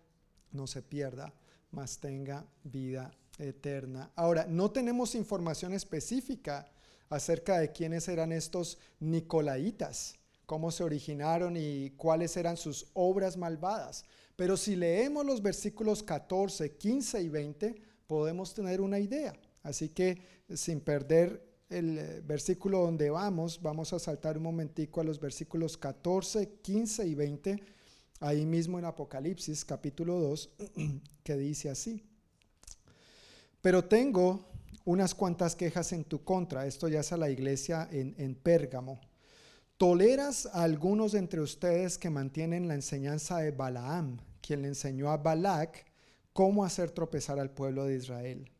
no se pierda, mas tenga vida eterna. Ahora, no tenemos información específica acerca de quiénes eran estos nicolaitas, cómo se originaron y cuáles eran sus obras malvadas. Pero si leemos los versículos 14, 15 y 20, podemos tener una idea. Así que sin perder el eh, versículo donde vamos, vamos a saltar un momentico a los versículos 14, 15 y 20 ahí mismo en Apocalipsis capítulo 2, que dice así. Pero tengo unas cuantas quejas en tu contra. Esto ya es a la iglesia en, en Pérgamo. Toleras a algunos entre ustedes que mantienen la enseñanza de Balaam, quien le enseñó a Balac cómo hacer tropezar al pueblo de Israel.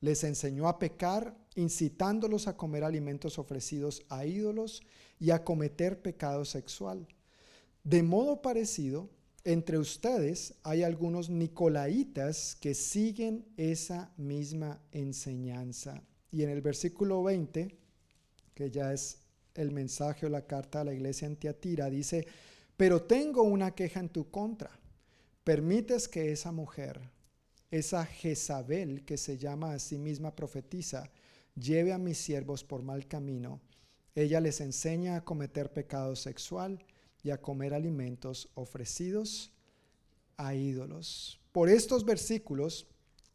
Les enseñó a pecar, incitándolos a comer alimentos ofrecidos a ídolos y a cometer pecado sexual. De modo parecido, entre ustedes hay algunos nicolaitas que siguen esa misma enseñanza. Y en el versículo 20, que ya es el mensaje o la carta a la iglesia en Tiatira, dice, pero tengo una queja en tu contra. Permites que esa mujer, esa Jezabel que se llama a sí misma profetiza, lleve a mis siervos por mal camino. Ella les enseña a cometer pecado sexual y a comer alimentos ofrecidos a ídolos. Por estos versículos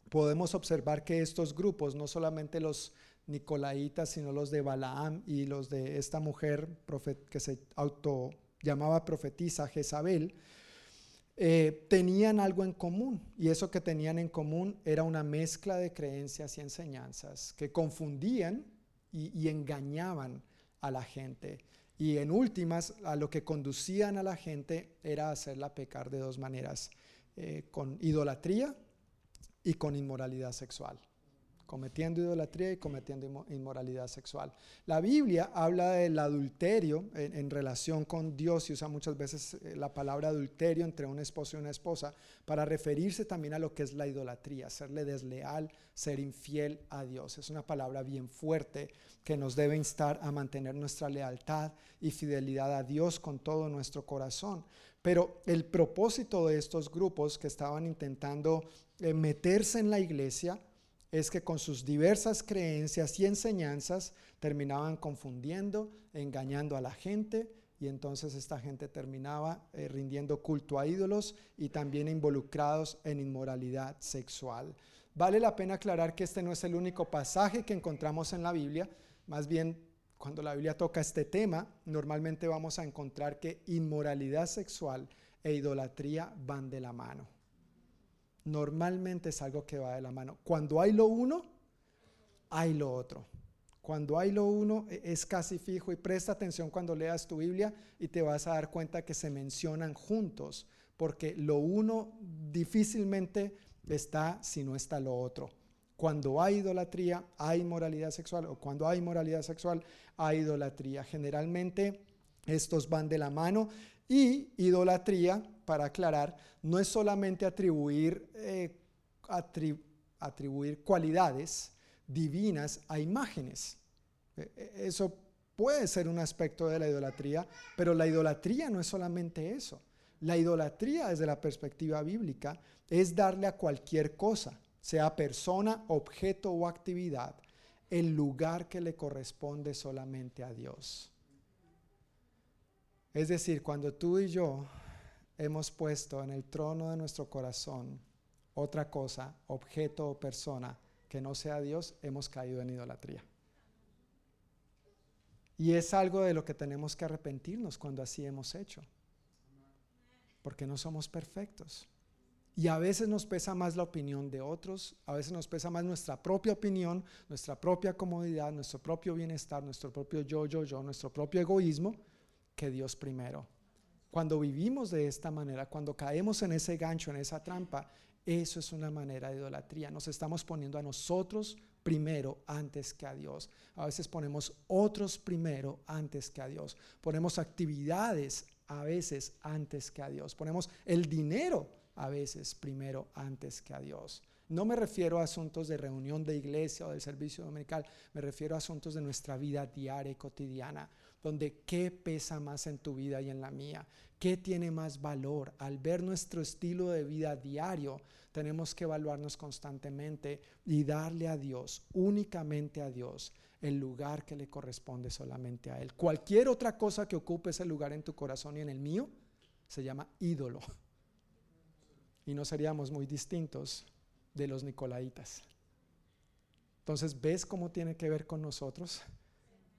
podemos observar que estos grupos, no solamente los nicolaitas, sino los de Balaam y los de esta mujer que se auto llamaba profetisa Jezabel, eh, tenían algo en común. Y eso que tenían en común era una mezcla de creencias y enseñanzas que confundían y engañaban a la gente. Y en últimas, a lo que conducían a la gente era hacerla pecar de dos maneras, eh, con idolatría y con inmoralidad sexual cometiendo idolatría y cometiendo inmoralidad sexual. La Biblia habla del adulterio en, relación con Dios y usa muchas veces eh, la palabra adulterio entre un esposo y una esposa para referirse también a lo que es la idolatría, serle desleal, ser infiel a Dios. Es una palabra bien fuerte que nos debe instar a mantener nuestra lealtad y fidelidad a Dios con todo nuestro corazón. Pero el propósito de estos grupos que estaban intentando eh, meterse en la iglesia, es que con sus diversas creencias y enseñanzas terminaban confundiendo, engañando a la gente y entonces esta gente terminaba eh, rindiendo culto a ídolos y también involucrados en inmoralidad sexual. Vale la pena aclarar que este no es el único pasaje que encontramos en la Biblia, más bien cuando la Biblia toca este tema, normalmente vamos a encontrar que inmoralidad sexual e idolatría van de la mano normalmente es algo que va de la mano. Cuando hay lo uno, hay lo otro. Cuando hay lo uno e, es casi fijo y presta atención cuando leas tu Biblia y te vas a dar cuenta que se mencionan juntos, porque lo uno difícilmente está si no está lo otro. Cuando hay idolatría, hay moralidad sexual, o cuando hay moralidad sexual, hay idolatría. Generalmente estos van de la mano y idolatría para aclarar, no es solamente atribuir, eh, atribuir cualidades divinas a imágenes. E, e, eso puede ser un aspecto de la idolatría, pero la idolatría no es solamente eso. La idolatría desde la perspectiva bíblica es darle a cualquier cosa, sea persona, objeto o actividad, el lugar que le corresponde solamente a Dios. Es decir, cuando tú y yo hemos puesto en el trono de nuestro corazón otra cosa, objeto o persona que no sea Dios, hemos caído en idolatría. Y es algo de lo que tenemos que arrepentirnos cuando así hemos hecho. Porque no somos perfectos. Y a veces nos pesa más la opinión de otros, a veces nos pesa más nuestra propia opinión, nuestra propia comodidad, nuestro propio bienestar, nuestro propio yo, yo, yo, nuestro propio egoísmo, que Dios primero. Cuando vivimos de esta manera, cuando caemos en ese gancho, en esa trampa, eso es una manera de idolatría. Nos estamos poniendo a nosotros primero antes que a Dios. A veces ponemos otros primero antes que a Dios. Ponemos actividades a veces antes que a Dios. Ponemos el dinero a veces primero antes que a Dios. No me refiero a asuntos de reunión de iglesia o del servicio dominical, me refiero a asuntos de nuestra vida diaria y cotidiana donde qué pesa más en tu vida y en la mía, qué tiene más valor. Al ver nuestro estilo de vida diario, tenemos que evaluarnos constantemente y darle a Dios, únicamente a Dios, el lugar que le corresponde solamente a Él. Cualquier otra cosa que ocupe ese lugar en tu corazón y en el mío, se llama ídolo. Y no seríamos muy distintos de los nicolaitas. Entonces, ¿ves cómo tiene que ver con nosotros?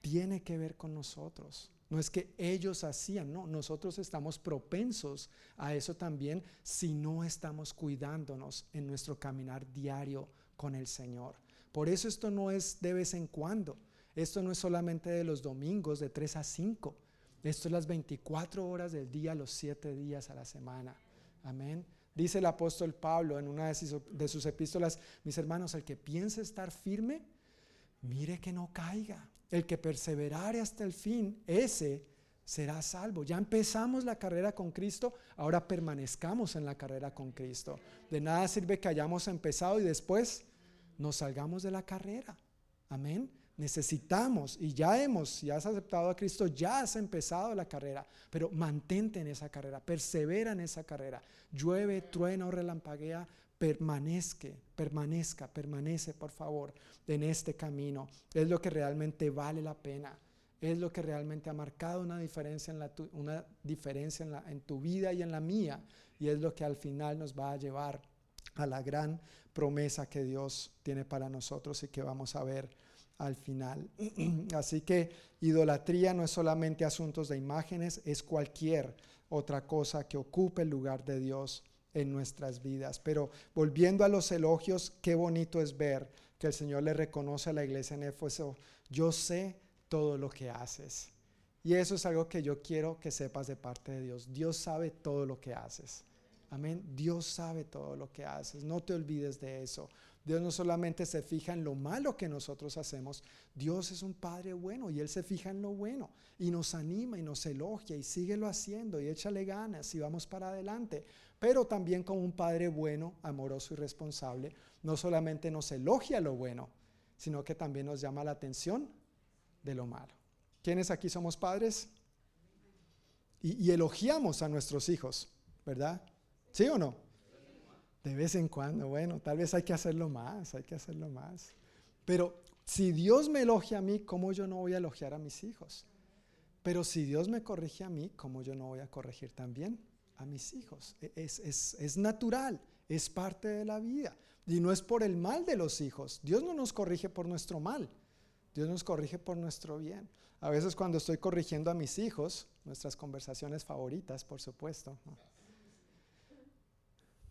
Tiene que ver con nosotros. No es que ellos hacían, no, nosotros estamos propensos a eso también si no estamos cuidándonos en nuestro caminar diario con el Señor. Por eso esto no es de vez en cuando. Esto no es solamente de los domingos de 3 a 5. Esto es las 24 horas del día, los 7 días a la semana. Amén. Dice el apóstol Pablo en una de sus epístolas, mis hermanos, el que piense estar firme, mire que no caiga. El que perseverare hasta el fin, ese será salvo. Ya empezamos la carrera con Cristo, ahora permanezcamos en la carrera con Cristo. De nada sirve que hayamos empezado y después nos salgamos de la carrera. Amén. Necesitamos y ya hemos, si has aceptado a Cristo, ya has empezado la carrera, pero mantente en esa carrera, persevera en esa carrera. Llueve, truena o relampaguea, permanezca, permanezca, permanece por favor en este camino. Es lo que realmente vale la pena. Es lo que realmente ha marcado una diferencia, en, la una diferencia en, la, en tu vida y en la mía. Y es lo que al final nos va a llevar a la gran promesa que Dios tiene para nosotros y que vamos a ver al final. Así que idolatría no es solamente asuntos de imágenes, es cualquier otra cosa que ocupe el lugar de Dios en nuestras vidas. Pero volviendo a los elogios, qué bonito es ver que el Señor le reconoce a la iglesia en Éfeso, yo sé todo lo que haces. Y eso es algo que yo quiero que sepas de parte de Dios. Dios sabe todo lo que haces. Amén. Dios sabe todo lo que haces. No te olvides de eso. Dios no solamente se fija en lo malo que nosotros hacemos, Dios es un Padre bueno y Él se fija en lo bueno y nos anima y nos elogia y síguelo haciendo y échale ganas y vamos para adelante. Pero también como un Padre bueno, amoroso y responsable, no solamente nos elogia lo bueno, sino que también nos llama la atención de lo malo. ¿Quiénes aquí somos padres? Y, y elogiamos a nuestros hijos, ¿verdad? ¿Sí o no? De vez en cuando, bueno, tal vez hay que hacerlo más, hay que hacerlo más. Pero si Dios me elogia a mí, ¿cómo yo no voy a elogiar a mis hijos? Pero si Dios me corrige a mí, ¿cómo yo no voy a corregir también a mis hijos? E, es, es, es natural, es parte de la vida. Y no es por el mal de los hijos. Dios no nos corrige por nuestro mal. Dios nos corrige por nuestro bien. A veces cuando estoy corrigiendo a mis hijos, nuestras conversaciones favoritas, por supuesto.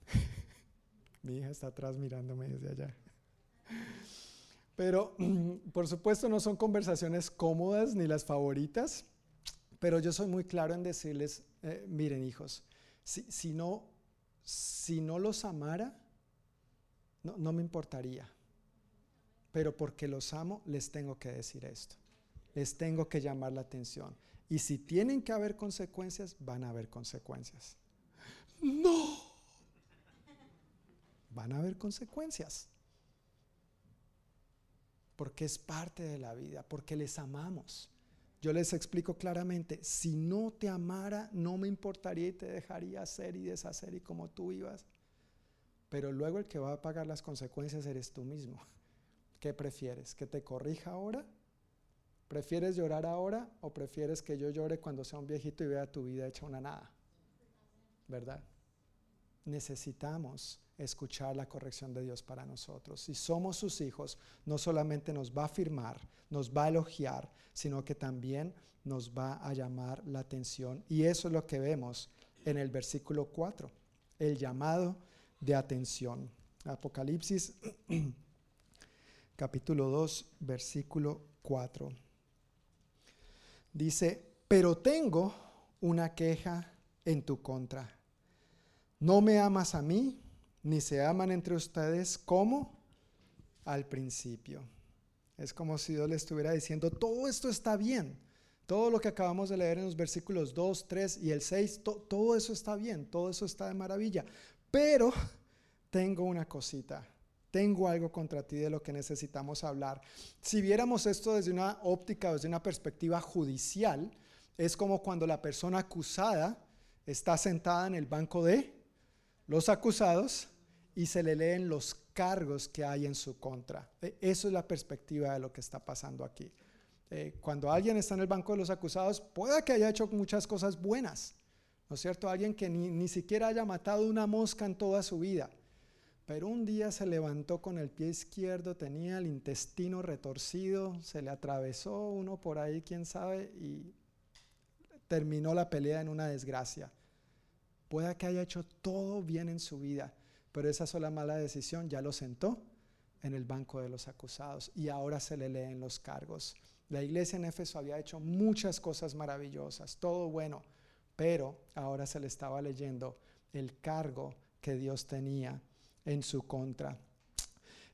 Mi hija está atrás mirándome desde allá. Pero, por supuesto, no son conversaciones cómodas ni las favoritas, pero yo soy muy claro en decirles, eh, miren hijos, si, no, si no los amara, no, no me importaría. Pero porque los amo, les tengo que decir esto. Les tengo que llamar la atención. Y si tienen que haber consecuencias, van a haber consecuencias. No van a haber consecuencias. Porque es parte de la vida, porque les amamos. Yo les explico claramente, si no te amara, no me importaría y te dejaría hacer y deshacer y como tú ibas. Pero luego el que va a pagar las consecuencias eres tú mismo. ¿Qué prefieres? ¿Que te corrija ahora? ¿Prefieres llorar ahora o prefieres que yo llore cuando sea un viejito y vea tu vida hecha una nada? ¿Verdad? Necesitamos escuchar la corrección de Dios para nosotros. Si somos sus hijos, no solamente nos va a afirmar, nos va a elogiar, sino que también nos va a llamar la atención. Y eso es lo que vemos en el versículo 4, el llamado de atención. Apocalipsis capítulo 2, versículo 4. Dice, pero tengo una queja en tu contra. No me amas a mí, ni se aman entre ustedes como al principio. Es como si Dios le estuviera diciendo, todo esto está bien. Todo lo que acabamos de leer en los versículos 2, 3 y el 6, todo eso está bien, todo eso está de maravilla. Pero tengo una cosita, tengo algo contra ti de lo que necesitamos hablar. Si viéramos esto desde una óptica, desde una perspectiva judicial, es como cuando la persona acusada está sentada en el banco de los acusados y se le leen los cargos que hay en su contra. E, eso es la perspectiva de lo que está pasando aquí. Eh, cuando alguien está en el banco de los acusados, puede que haya hecho muchas cosas buenas, ¿no es cierto? Alguien que ni, ni siquiera haya matado una mosca en toda su vida, pero un día se levantó con el pie izquierdo, tenía el intestino retorcido, se le atravesó uno por ahí, quién sabe, y terminó la pelea en una desgracia. Puede que haya hecho todo bien en su vida, pero esa sola mala decisión ya lo sentó en el banco de los acusados y ahora se le leen los cargos. La iglesia en Éfeso había hecho muchas cosas maravillosas, todo bueno, pero ahora se le estaba leyendo el cargo que Dios tenía en su contra.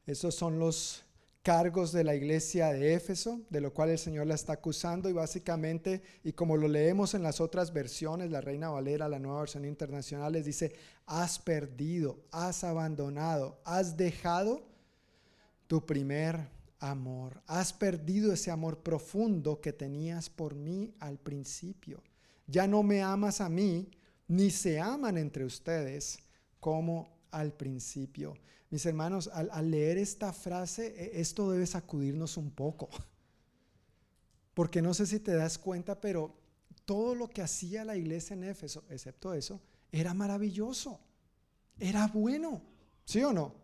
Esos son los cargos de la iglesia de Éfeso, de lo cual el Señor la está acusando y básicamente, y como lo leemos en las otras versiones, la Reina Valera, la nueva versión internacional, les dice, has perdido, has abandonado, has dejado tu primer amor, has perdido ese amor profundo que tenías por mí al principio. Ya no me amas a mí, ni se aman entre ustedes como al principio. Mis hermanos, al, leer esta frase, e, esto debe sacudirnos un poco. Porque no sé si te das cuenta, pero todo lo que hacía la iglesia en Éfeso, excepto eso, era maravilloso. Era bueno. ¿Sí o no?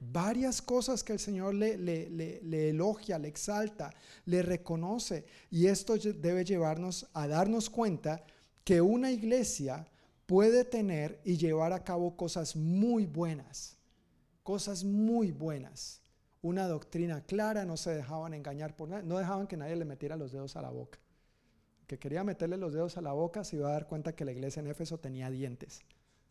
Varias cosas que el Señor le, elogia, le exalta, le reconoce. Y esto debe llevarnos a darnos cuenta que una iglesia puede tener y llevar a cabo cosas muy buenas cosas muy buenas, una doctrina clara, no se dejaban engañar por nada, no dejaban que nadie le metiera los dedos a la boca. Que quería meterle los dedos a la boca se iba a dar cuenta que la iglesia en Éfeso tenía dientes,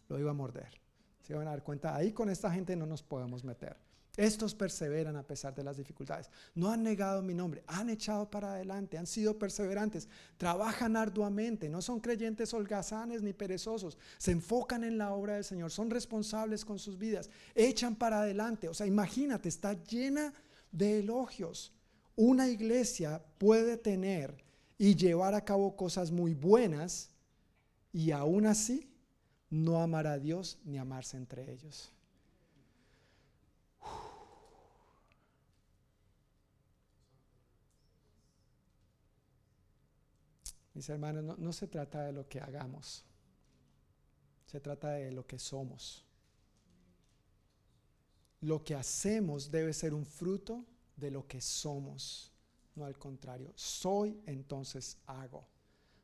lo iba a morder. Se iban a dar cuenta, ahí con esta gente no nos podemos meter. Estos perseveran a pesar de las dificultades. No han negado mi nombre, han echado para adelante, han sido perseverantes, trabajan arduamente, no son creyentes holgazanes ni perezosos, se enfocan en la obra del Señor, son responsables con sus vidas, echan para adelante. O sea, imagínate, está llena de elogios. Una iglesia puede tener y llevar a cabo cosas muy buenas y aún así no amar a Dios ni amarse entre ellos. Mis hermanos, no, se trata de lo que hagamos, se trata de lo que somos. Lo que hacemos debe ser un fruto de lo que somos, no al contrario. Soy, entonces hago.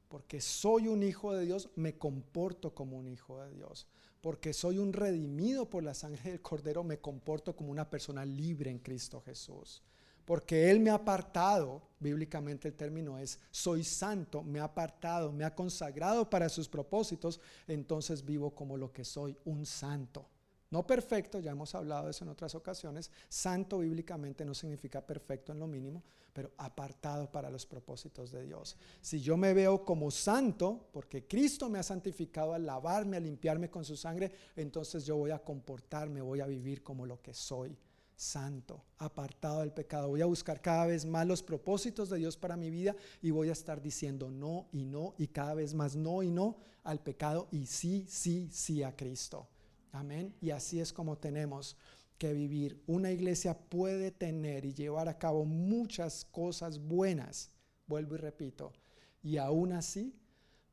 Porque soy un hijo de Dios, me comporto como un hijo de Dios. Porque soy un redimido por la sangre del Cordero, me comporto como una persona libre en Cristo Jesús porque Él me ha apartado, bíblicamente el término es, soy santo, me ha apartado, me ha consagrado para sus propósitos, entonces vivo como lo que soy, un santo. No perfecto, ya hemos hablado de eso en otras ocasiones, santo bíblicamente no significa perfecto en lo mínimo, pero apartado para los propósitos de Dios. Si yo me veo como santo, porque Cristo me ha santificado al lavarme, a limpiarme con su sangre, entonces yo voy a comportarme, voy a vivir como lo que soy santo, apartado del pecado. Voy a buscar cada vez más los propósitos de Dios para mi vida y voy a estar diciendo no y no y cada vez más no y no al pecado y sí, sí, sí a Cristo. Amén. Y así es como tenemos que vivir. Una iglesia puede tener y llevar a cabo muchas cosas buenas, vuelvo y repito, y aún así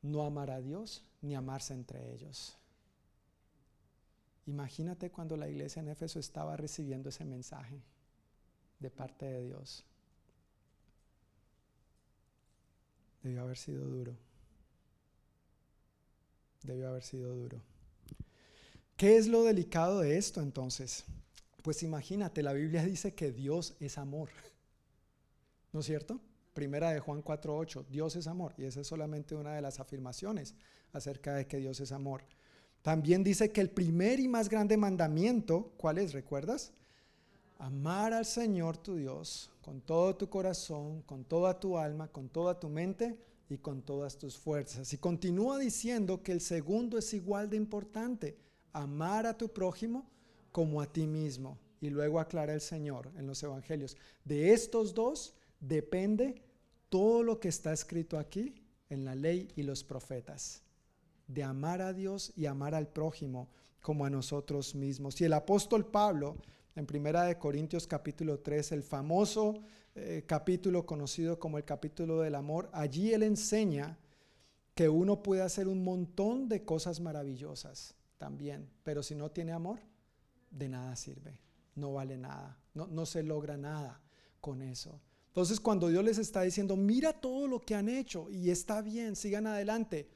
no amar a Dios ni amarse entre ellos. Imagínate cuando la iglesia en Éfeso estaba recibiendo ese mensaje de parte de Dios. Debió haber sido duro. Debió haber sido duro. ¿Qué es lo delicado de esto entonces? Pues imagínate, la Biblia dice que Dios es amor. ¿No es cierto? Primera de Juan 4.8, Dios es amor. Y esa es solamente una de las afirmaciones acerca de que Dios es amor. También dice que el primer y más grande mandamiento, ¿cuál es? ¿Recuerdas? Amar al Señor tu Dios con todo tu corazón, con toda tu alma, con toda tu mente y con todas tus fuerzas. Y continúa diciendo que el segundo es igual de importante, amar a tu prójimo como a ti mismo. Y luego aclara el Señor en los Evangelios. De estos dos depende todo lo que está escrito aquí en la ley y los profetas de amar a Dios y amar al prójimo como a nosotros mismos. Y el apóstol Pablo, en Primera de Corintios capítulo 3, el famoso eh, capítulo conocido como el capítulo del amor, allí él enseña que uno puede hacer un montón de cosas maravillosas también, pero si no tiene amor, de nada sirve, no vale nada, no, no se logra nada con eso. Entonces cuando Dios les está diciendo, mira todo lo que han hecho y está bien, sigan adelante,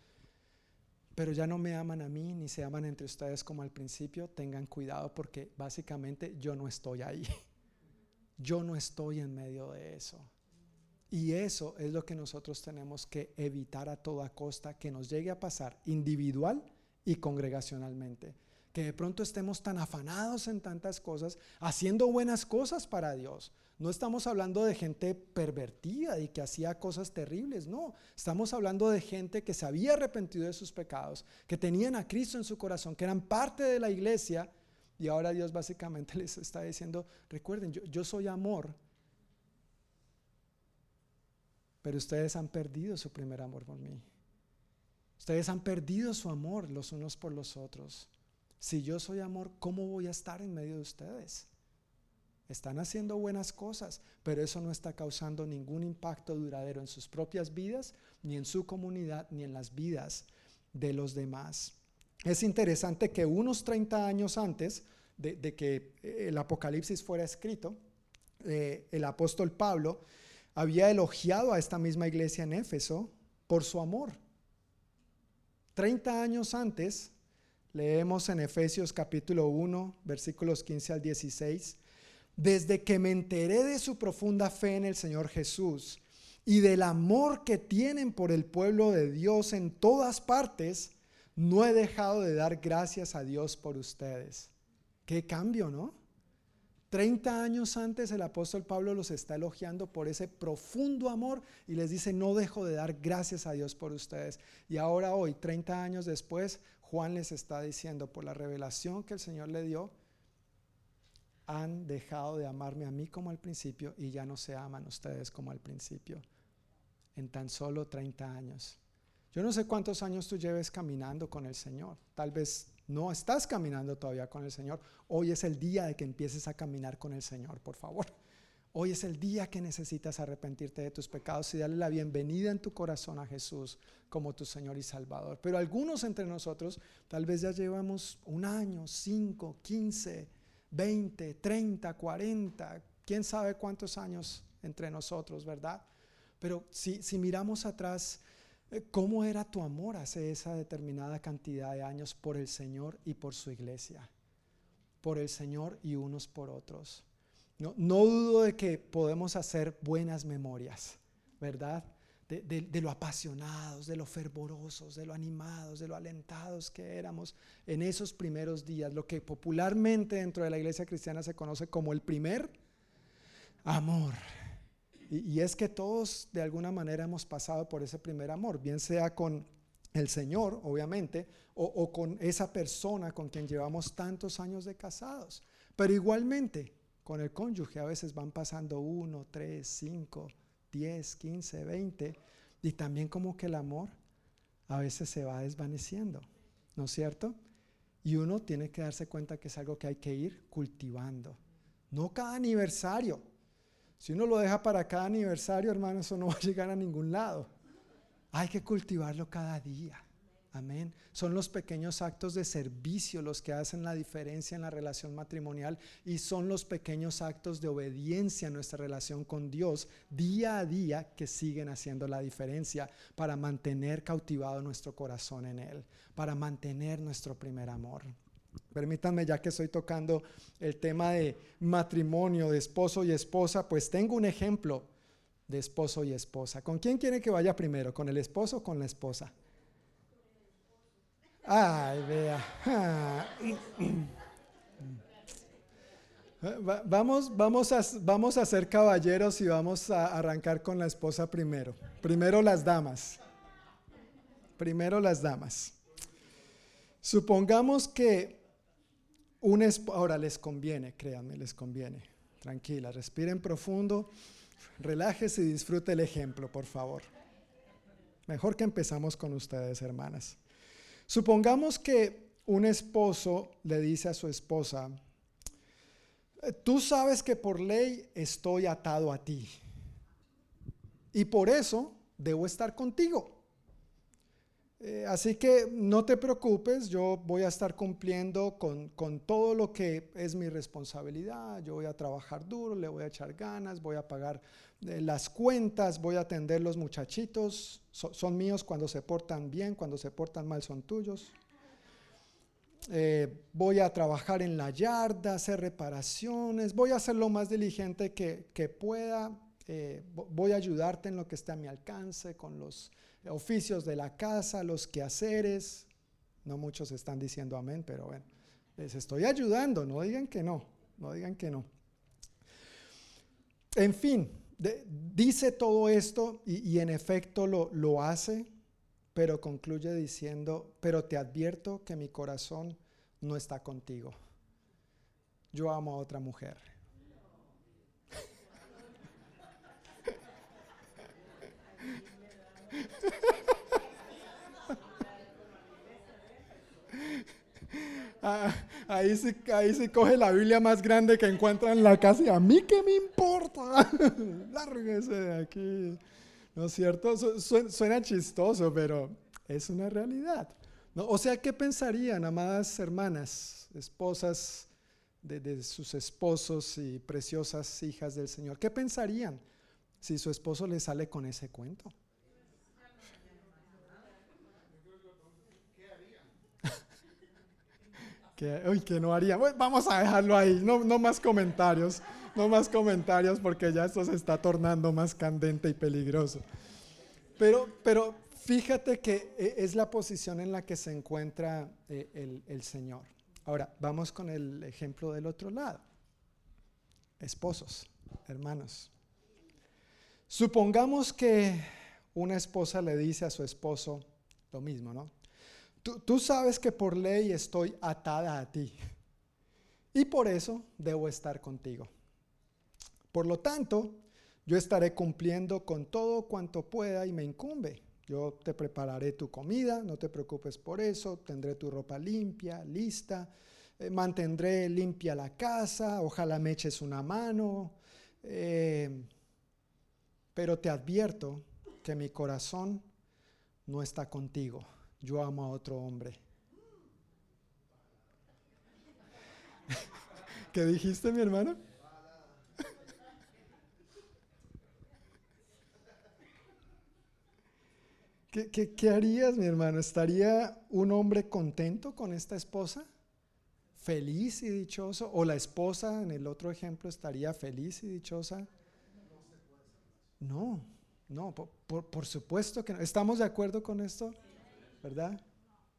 pero ya no me aman a mí ni se aman entre ustedes como al principio, tengan cuidado porque básicamente yo no estoy ahí. yo no estoy en medio de eso. Y eso es lo que nosotros tenemos que evitar a toda costa que nos llegue a pasar individual y congregacionalmente. Que de pronto estemos tan afanados en tantas cosas, haciendo buenas cosas para Dios. No estamos hablando de gente pervertida y que hacía cosas terribles, no. Estamos hablando de gente que se había arrepentido de sus pecados, que tenían a Cristo en su corazón, que eran parte de la iglesia. Y ahora Dios básicamente les está diciendo, recuerden, yo, yo soy amor, pero ustedes han perdido su primer amor por mí. Ustedes han perdido su amor los unos por los otros. Si yo soy amor, ¿cómo voy a estar en medio de ustedes? Están haciendo buenas cosas, pero eso no está causando ningún impacto duradero en sus propias vidas, ni en su comunidad, ni en las vidas de los demás. Es interesante que unos 30 años antes de, que el Apocalipsis fuera escrito, eh, el apóstol Pablo había elogiado a esta misma iglesia en Éfeso por su amor. Treinta años antes, leemos en Efesios capítulo 1, versículos 15 al 16, desde que me enteré de su profunda fe en el Señor Jesús y del amor que tienen por el pueblo de Dios en todas partes, no he dejado de dar gracias a Dios por ustedes. Qué cambio, ¿no? 30 años antes el apóstol Pablo los está elogiando por ese profundo amor y les dice, no dejo de dar gracias a Dios por ustedes. Y ahora hoy, 30 años después, Juan les está diciendo, por la revelación que el Señor le dio, han dejado de amarme a mí como al principio y ya no se aman ustedes como al principio. En tan solo 30 años. Yo no sé cuántos años tú lleves caminando con el Señor. Tal vez no estás caminando todavía con el Señor, hoy es el día de que empieces a caminar con el Señor, por favor. Hoy es el día que necesitas arrepentirte de tus pecados y darle la bienvenida en tu corazón a Jesús como tu Señor y Salvador. Pero algunos entre nosotros tal vez ya llevamos un año, cinco, quince, veinte, treinta, cuarenta, quién sabe cuántos años entre nosotros, ¿verdad? Pero si, si miramos atrás, eh, ¿Cómo era tu amor hace esa determinada cantidad de años por el Señor y por su iglesia? Por el Señor y unos por otros. No, dudo de que podemos hacer buenas memorias, ¿verdad? De, de, lo apasionados, de lo fervorosos, de lo animados, de lo alentados que éramos en esos primeros días, lo que popularmente dentro de la iglesia cristiana se conoce como el primer amor. Y, es que todos de alguna manera hemos pasado por ese primer amor, bien sea con el Señor, obviamente, o, con esa persona con quien llevamos tantos años de casados. Pero igualmente, con el cónyuge a veces van pasando uno, tres, cinco, diez, quince, veinte, y también como que el amor a veces se va desvaneciendo, ¿no es cierto? Y uno tiene que darse cuenta que es algo que hay que ir cultivando. No cada aniversario, si uno lo deja para cada aniversario, hermano, eso no va a llegar a ningún lado. Hay que cultivarlo cada día. Amén. Son los pequeños actos de servicio los que hacen la diferencia en la relación matrimonial y son los pequeños actos de obediencia en nuestra relación con Dios día a día que siguen haciendo la diferencia para mantener cautivado nuestro corazón en Él, para mantener nuestro primer amor. Permítanme, ya que estoy tocando el tema de matrimonio, de esposo y esposa, pues tengo un ejemplo de esposo y esposa. ¿Con quién quiere que vaya primero? ¿Con el esposo o con la esposa? Ay, vea. Vamos, vamos, a, vamos a ser caballeros y vamos a arrancar con la esposa primero. Primero las damas. Primero las damas. Supongamos que ahora les conviene, créanme, les conviene. Tranquila, respiren profundo, relájese y disfrute el ejemplo, por favor. Mejor que empezamos con ustedes, hermanas. Supongamos que un esposo le dice a su esposa, tú sabes que por ley estoy atado a ti y por eso debo estar contigo. Eh, así que no te preocupes, yo voy a estar cumpliendo con, todo lo que es mi responsabilidad, yo voy a trabajar duro, le voy a echar ganas, voy a pagar eh, las cuentas, voy a atender los muchachitos, son míos cuando se portan bien, cuando se portan mal son tuyos. eh, voy a trabajar en la yarda, hacer reparaciones, voy a hacer lo más diligente que, que pueda, eh, voy a ayudarte en lo que esté a mi alcance, con los oficios de la casa, los quehaceres. No muchos están diciendo amén, pero bueno, les estoy ayudando, no digan que no, no digan que no. En fin, dice todo esto y, y en efecto lo, lo hace pero concluye diciendo, pero te advierto que mi corazón no está contigo. Yo amo a otra mujer. Ah, ahí, se, ahí se coge la Biblia más grande que encuentra en la casa y a mí qué me importa. Lárguese de aquí. ¿No es cierto? suena chistoso, pero es una realidad. ¿no? O sea, ¿qué pensarían, amadas hermanas, esposas de, de, sus esposos y preciosas hijas del Señor? ¿Qué pensarían si su esposo le sale con ese cuento? Que, uy, que no haría. Bueno, vamos a dejarlo ahí, no, no más comentarios, no más comentarios porque ya esto se está tornando más candente y peligroso. Pero, pero fíjate que eh, es la posición en la que se encuentra eh, el, el Señor. Ahora, vamos con el ejemplo del otro lado. Esposos, hermanos. Supongamos que una esposa le dice a su esposo lo mismo, ¿no? Tú, sabes que por ley estoy atada a ti y por eso debo estar contigo. Por lo tanto, yo estaré cumpliendo con todo cuanto pueda y me incumbe. Yo te prepararé tu comida, no te preocupes por eso, tendré tu ropa limpia, lista, eh, mantendré limpia la casa, ojalá me eches una mano, eh, pero te advierto que mi corazón no está contigo yo amo a otro hombre. ¿Qué dijiste, mi hermano? ¿Qué, harías, mi hermano? ¿Estaría un hombre contento con esta esposa? ¿Feliz y dichoso? ¿O la esposa, en el otro ejemplo, estaría feliz y dichosa? No, no, por, por supuesto que no. ¿Estamos de acuerdo con esto? ¿Verdad,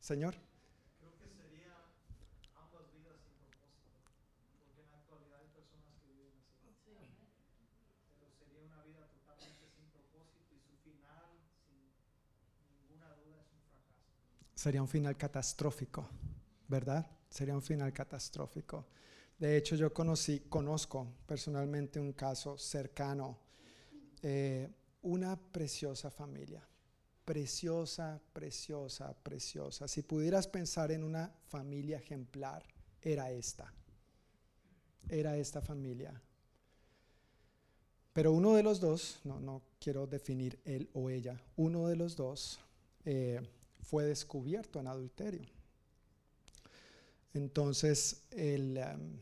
Señor? Sería un. Sería un final catastrófico, ¿verdad? Sería un final catastrófico. De hecho, yo conocí, conozco personalmente un caso cercano, eh, una preciosa familia, preciosa, preciosa, preciosa. Si pudieras pensar en una familia ejemplar, era esta. Era esta familia. Pero uno de los dos, no, no quiero definir él o ella, uno de los dos eh, fue descubierto en adulterio. Entonces el, um,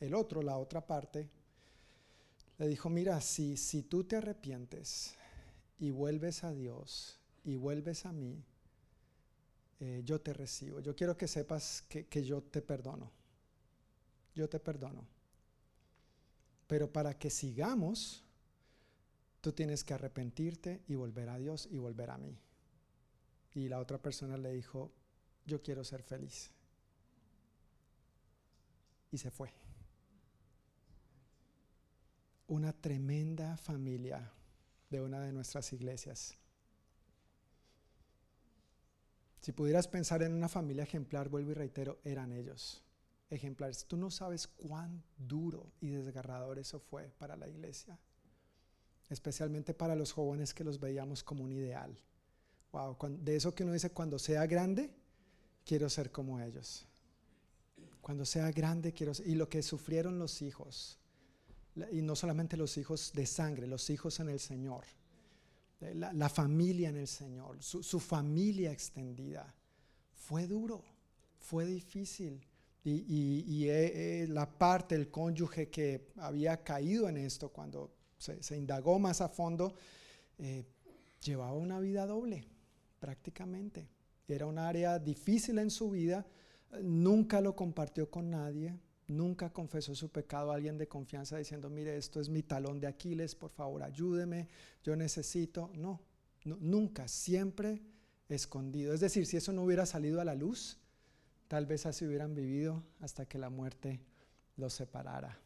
el, otro, la otra parte, le dijo, mira, si, si tú te arrepientes, y vuelves a Dios y vuelves a mí, eh, yo te recibo. Yo quiero que sepas que, que yo te perdono. Yo te perdono. Pero para que sigamos, tú tienes que arrepentirte y volver a Dios y volver a mí. Y la otra persona le dijo, yo quiero ser feliz. Y se fue. Una tremenda familia de una de nuestras iglesias. Si pudieras pensar en una familia ejemplar, vuelvo y reitero, eran ellos, ejemplares. Tú no sabes cuán duro y desgarrador eso fue para la iglesia, especialmente para los jóvenes que los veíamos como un ideal. Wow, de eso que uno dice, cuando sea grande, quiero ser como ellos. Cuando sea grande, quiero ser. Y lo que sufrieron los hijos, y no solamente los hijos de sangre, los hijos en el Señor, eh, la, familia en el Señor, su, familia extendida. Fue duro, fue difícil. Y, eh, eh, la parte, el cónyuge que había caído en esto cuando se, indagó más a fondo, llevaba una vida doble, prácticamente. Era un área difícil en su vida, nunca lo compartió con nadie, nunca confesó su pecado a alguien de confianza diciendo, mire, esto es mi talón de Aquiles, por favor, ayúdeme, yo necesito. No, nunca, siempre escondido. Es decir, si eso no hubiera salido a la luz, tal vez así hubieran vivido hasta que la muerte los separara.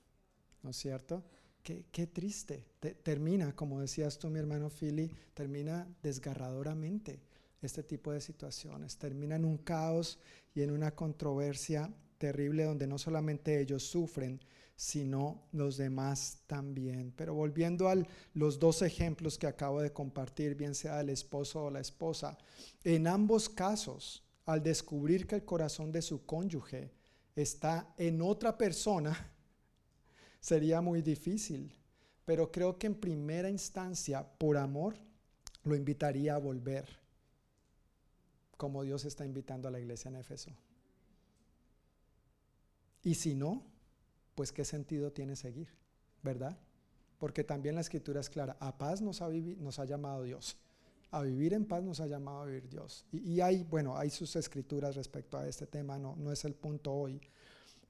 ¿No es cierto? Qué, triste. termina, como decías tú, mi hermano Philly, termina desgarradoramente este tipo de situaciones. Termina en un caos y en una controversia terrible donde no solamente ellos sufren, sino los demás también. Pero volviendo a los dos ejemplos que acabo de compartir, bien sea el esposo o la esposa, en ambos casos, al descubrir que el corazón de su cónyuge está en otra persona, sería muy difícil. Pero creo que en primera instancia, por amor, lo invitaría a volver, como Dios está invitando a la iglesia en Éfeso. Y si no, pues qué sentido tiene seguir, ¿verdad? Porque también la escritura es clara, a paz nos ha, llamado Dios, a vivir en paz nos ha llamado a vivir Dios. Y, y, hay, bueno, hay sus escrituras respecto a este tema, no, no es el punto hoy,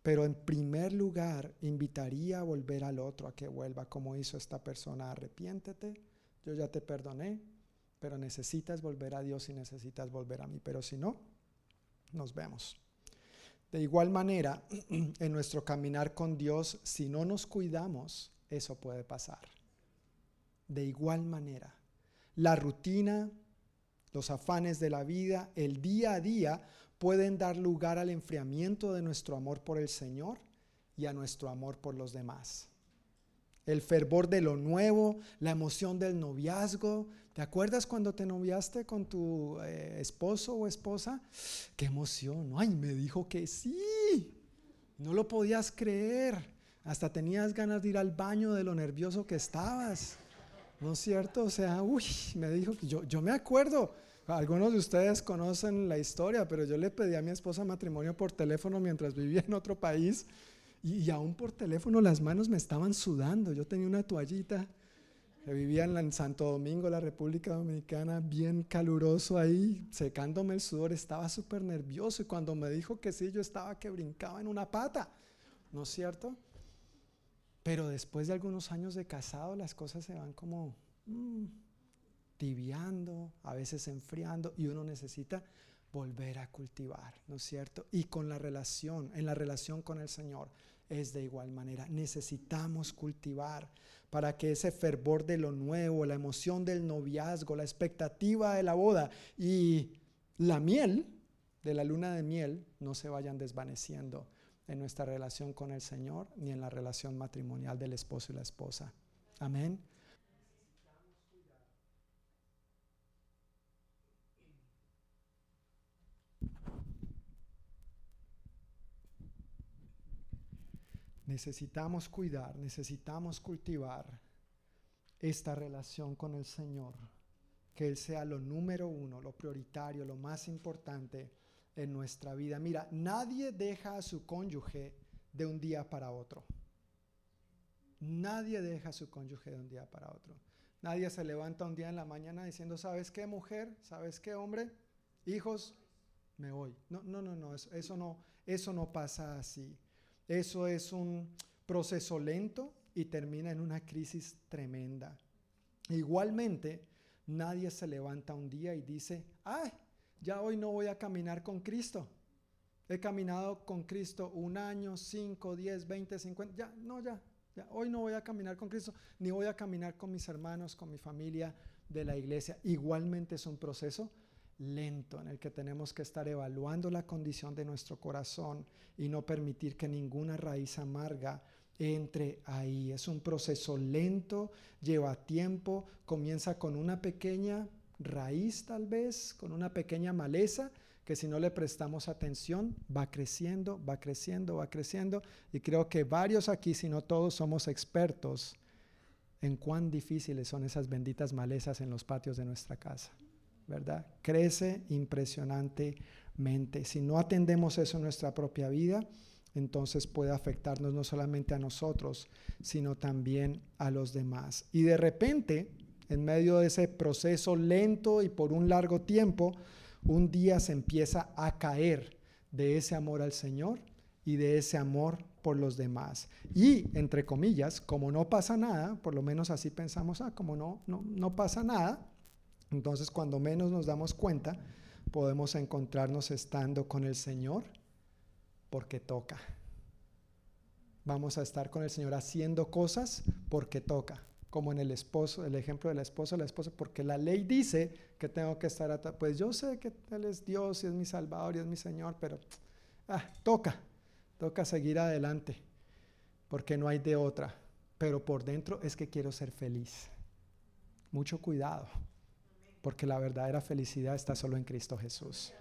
pero en primer lugar, invitaría a volver al otro a que vuelva como hizo esta persona. Arrepiéntete, yo ya te perdoné, pero necesitas volver a Dios y necesitas volver a mí. Pero si no, nos vemos. De igual manera, en nuestro caminar con Dios, si no nos cuidamos, eso puede pasar. De igual manera, la rutina, los afanes de la vida, el día a día pueden dar lugar al enfriamiento de nuestro amor por el Señor y a nuestro amor por los demás. El fervor de lo nuevo, la emoción del noviazgo. ¿Te acuerdas cuando te noviaste con tu eh, esposo o esposa? Qué emoción. Ay, me dijo que sí. No lo podías creer. Hasta tenías ganas de ir al baño de lo nervioso que estabas. ¿No es cierto? O sea, uy, me dijo que yo, yo me acuerdo algunos de ustedes conocen la historia, pero yo le pedí a mi esposa matrimonio por teléfono mientras vivía en otro país y, aún por teléfono las manos me estaban sudando. Yo tenía una toallita que vivía en, Santo Domingo, la República Dominicana, bien caluroso ahí, secándome el sudor, estaba súper nervioso y cuando me dijo que sí, yo estaba que brincaba en una pata, ¿no es cierto? Pero después de algunos años de casado las cosas se van como... Mm, tibiando, a veces enfriando, y uno necesita volver a cultivar, ¿no es cierto? Y con la relación, en la relación con el Señor, es de igual manera. Necesitamos cultivar para que ese fervor de lo nuevo, la emoción del noviazgo, la expectativa de la boda y la miel de la luna de miel no se vayan desvaneciendo en nuestra relación con el Señor ni en la relación matrimonial del esposo y la esposa. Amén. Necesitamos cuidar, necesitamos cultivar esta relación con el Señor, que Él sea lo número uno, lo prioritario, lo más importante en nuestra vida. Mira, nadie deja a su cónyuge de un día para otro. Nadie deja a su cónyuge de un día para otro. Nadie se levanta un día en la mañana diciendo, ¿sabes qué mujer? ¿Sabes qué hombre? Hijos, me voy. No, no, no, no, eso, no, eso no pasa así. Eso es un proceso lento y termina en una crisis tremenda. Igualmente, nadie se levanta un día y dice, ay, ya hoy no voy a caminar con Cristo. He caminado con Cristo un año, cinco, diez, veinte, cincuenta, ya, no, ya, ya, hoy no voy a caminar con Cristo, ni voy a caminar con mis hermanos, con mi familia de la iglesia. Igualmente es un proceso lento en el que tenemos que estar evaluando la condición de nuestro corazón y no permitir que ninguna raíz amarga entre ahí. Es un proceso lento, lleva tiempo, comienza con una pequeña raíz tal vez, con una pequeña maleza que si no le prestamos atención va creciendo, va creciendo, va creciendo y creo que varios aquí, si no todos, somos expertos en cuán difíciles son esas benditas malezas en los patios de nuestra casa. ¿Verdad? Crece impresionantemente. Si no atendemos eso en nuestra propia vida, entonces puede afectarnos no solamente a nosotros, sino también a los demás. Y de repente, en medio de ese proceso lento y por un largo tiempo, un día se empieza a caer de ese amor al Señor y de ese amor por los demás. Y, entre comillas, como no pasa nada, por lo menos así pensamos, ah, como no, no, no pasa nada, entonces cuando menos nos damos cuenta, podemos encontrarnos estando con el Señor porque toca. Vamos a estar con el Señor haciendo cosas porque toca, como en el esposo, el ejemplo de la esposa, la esposa, porque la ley dice que tengo que estar atrás. Pues yo sé que Él es Dios y es mi Salvador y es mi Señor, pero ah, toca, toca seguir adelante, porque no hay de otra. Pero por dentro es que quiero ser feliz. Mucho cuidado, porque la verdadera felicidad está solo en Cristo Jesús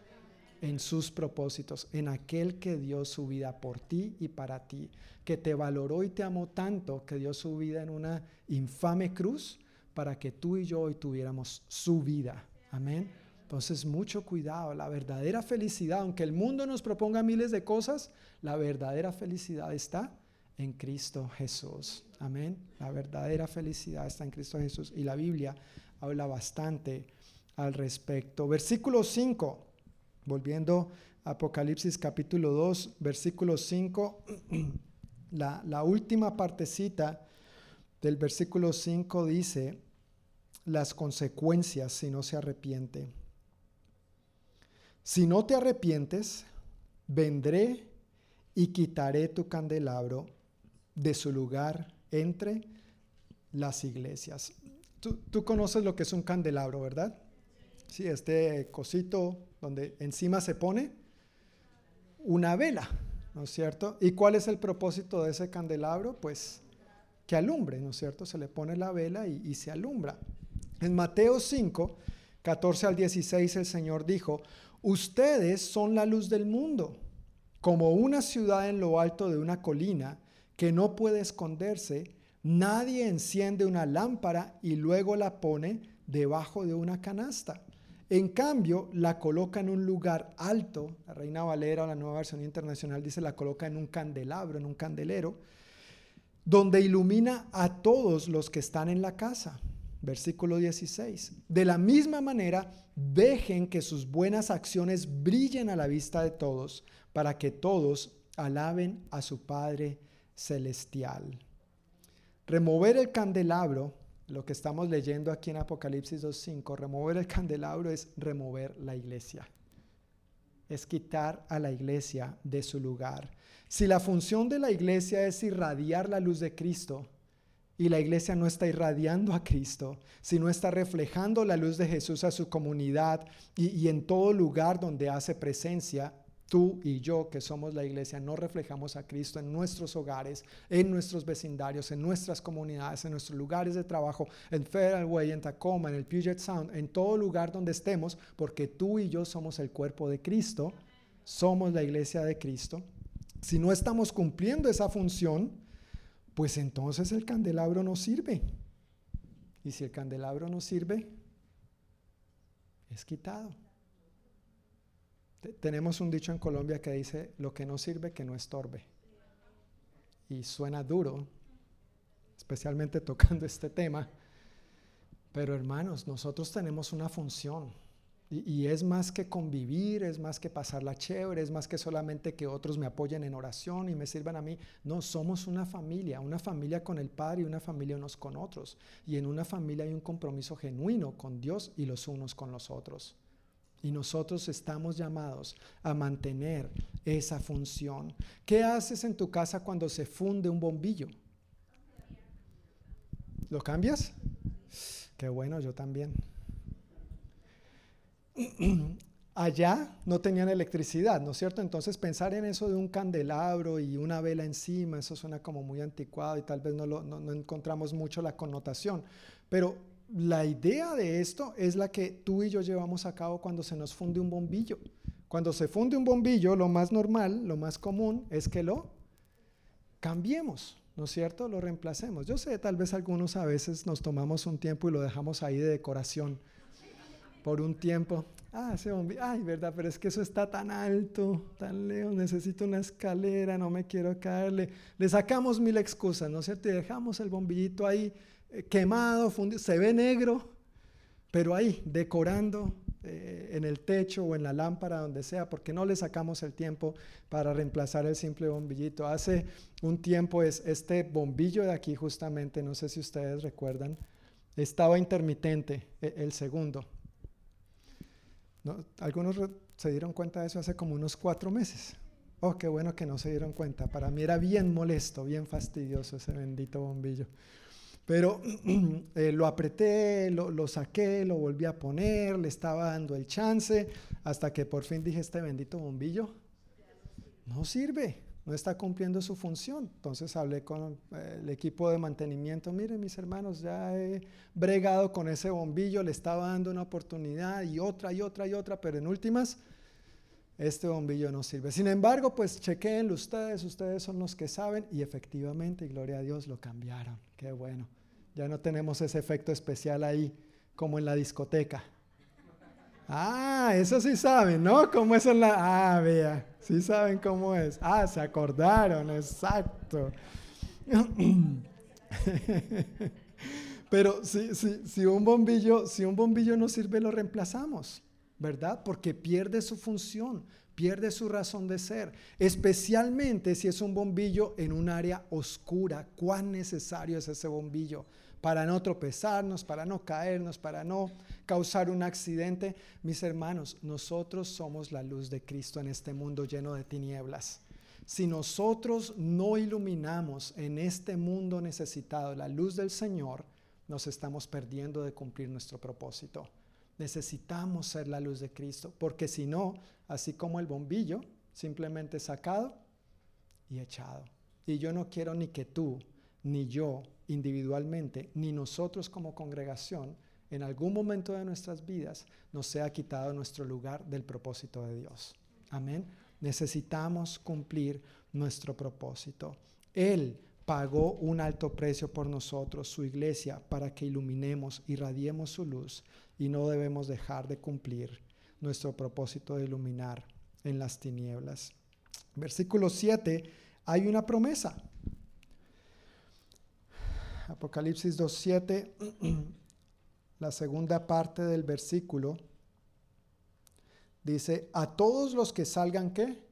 en sus propósitos, en aquel que dio su vida por ti y para ti, que te valoró y te amó tanto que dio su vida en una infame cruz para que tú y yo hoy tuviéramos su vida. Amén. Entonces, mucho cuidado. La verdadera felicidad, aunque el mundo nos proponga miles de cosas, la verdadera felicidad está en Cristo Jesús. Amén. La verdadera felicidad está en Cristo Jesús. Y la Biblia habla bastante al respecto. Versículo 5. Volviendo a Apocalipsis capítulo 2, versículo 5, la, última partecita del versículo 5 dice las consecuencias si no se arrepiente. Si no te arrepientes, vendré y quitaré tu candelabro de su lugar entre las iglesias. Tú, conoces lo que es un candelabro, ¿verdad? Sí, este cosito donde encima se pone una vela, ¿no es cierto? ¿Y cuál es el propósito de ese candelabro? Pues que alumbre, ¿no es cierto? Se le pone la vela y, se alumbra. En Mateo 5, 14 al 16, el Señor dijo, ustedes son la luz del mundo, como una ciudad en lo alto de una colina que no puede esconderse, nadie enciende una lámpara y luego la pone debajo de una canasta en cambio, la coloca en un lugar alto. La Reina Valera, la nueva versión internacional, dice la coloca en un candelabro, en un candelero, donde ilumina a todos los que están en la casa. Versículo 16. De la misma manera, dejen que sus buenas acciones brillen a la vista de todos, para que todos alaben a su Padre Celestial. Remover el candelabro lo que estamos leyendo aquí en Apocalipsis 2.5, remover el candelabro es remover la iglesia. Es quitar a la iglesia de su lugar. Si la función de la iglesia es irradiar la luz de Cristo y la iglesia no está irradiando a Cristo, si no está reflejando la luz de Jesús a su comunidad y, y en todo lugar donde hace presencia, tú y yo, que somos la iglesia, no reflejamos a Cristo en nuestros hogares, en nuestros vecindarios, en nuestras comunidades, en nuestros lugares de trabajo, en Federal Way, en Tacoma, en el Puget Sound, en todo lugar donde estemos, porque tú y yo somos el cuerpo de Cristo, somos la iglesia de Cristo. Si no estamos cumpliendo esa función, pues entonces el candelabro no sirve. Y si el candelabro no sirve, es quitado. Tenemos un dicho en Colombia que dice, lo que no sirve, que no estorbe. Y suena duro, especialmente tocando este tema. Pero hermanos, nosotros tenemos una función. Y, es más que convivir, es más que pasarla chévere, es más que solamente que otros me apoyen en oración y me sirvan a mí. No, somos una familia, una familia con el Padre y una familia unos con otros. Y en una familia hay un compromiso genuino con Dios y los unos con los otros. Y nosotros estamos llamados a mantener esa función. ¿Qué haces en tu casa cuando se funde un bombillo? ¿Lo cambias? Qué bueno, yo también. Allá no tenían electricidad, ¿no es cierto? Entonces pensar en eso de un candelabro y una vela encima, eso suena como muy anticuado y tal vez no, no encontramos mucho la connotación. Pero la idea de esto es la que tú y yo llevamos a cabo cuando se nos funde un bombillo. Cuando se funde un bombillo, lo más normal, lo más común es que lo cambiemos, ¿no es cierto? Lo reemplacemos. Yo sé, tal vez algunos a veces nos tomamos un tiempo y lo dejamos ahí de decoración por un tiempo. Ah, ese bombillo, ay, verdad, pero es que eso está tan alto, tan lejos, necesito una escalera, no me quiero caerle. Le sacamos mil excusas, ¿no es cierto? Y dejamos el bombillito ahí quemado, fundido, se ve negro, pero ahí, decorando eh, en el techo o en la lámpara, donde sea, porque no le sacamos el tiempo para reemplazar el simple bombillito. Hace un tiempo es este bombillo de aquí justamente, no sé si ustedes recuerdan, estaba intermitente, e, el segundo. Algunos se dieron cuenta de eso hace como unos cuatro meses. Oh, qué bueno que no se dieron cuenta. Para mí era bien molesto, bien fastidioso ese bendito bombillo. Pero eh, lo apreté, lo, saqué, lo volví a poner, le estaba dando el chance, hasta que por fin dije, este bendito bombillo no sirve, no está cumpliendo su función. Entonces hablé con eh, el equipo de mantenimiento, miren mis hermanos, ya he bregado con ese bombillo, le estaba dando una oportunidad y otra y otra y otra, pero en últimas, este bombillo no sirve. Sin embargo, pues chequeenlo ustedes, ustedes son los que saben y efectivamente, y gloria a Dios, lo cambiaron. Qué bueno. Ya no tenemos ese efecto especial ahí como en la discoteca. Ah, eso sí saben, ¿no? ¿Cómo es en la... Ah, vea, sí saben cómo es. Ah, se acordaron, exacto. Pero si, si, un bombillo, si un bombillo no sirve, lo reemplazamos, ¿verdad? Porque pierde su función, pierde su razón de ser, especialmente si es un bombillo en un área oscura. ¿Cuán necesario es ese bombillo? Para no tropezarnos, para no caernos, para no causar un accidente. Mis hermanos, nosotros somos la luz de Cristo en este mundo lleno de tinieblas. Si nosotros no iluminamos en este mundo necesitado la luz del Señor, nos estamos perdiendo de cumplir nuestro propósito. Necesitamos ser la luz de Cristo, porque si no, así como el bombillo, simplemente sacado y echado. Y yo no quiero ni que tú, ni yo individualmente, ni nosotros como congregación, en algún momento de nuestras vidas, nos sea quitado nuestro lugar del propósito de Dios. Amén. Necesitamos cumplir nuestro propósito. Él pagó un alto precio por nosotros, su iglesia, para que iluminemos, irradiemos su luz y no debemos dejar de cumplir nuestro propósito de iluminar en las tinieblas. Versículo 7, hay una promesa. Apocalipsis 2.7, la segunda parte del versículo, dice, a todos los que salgan, ¿qué?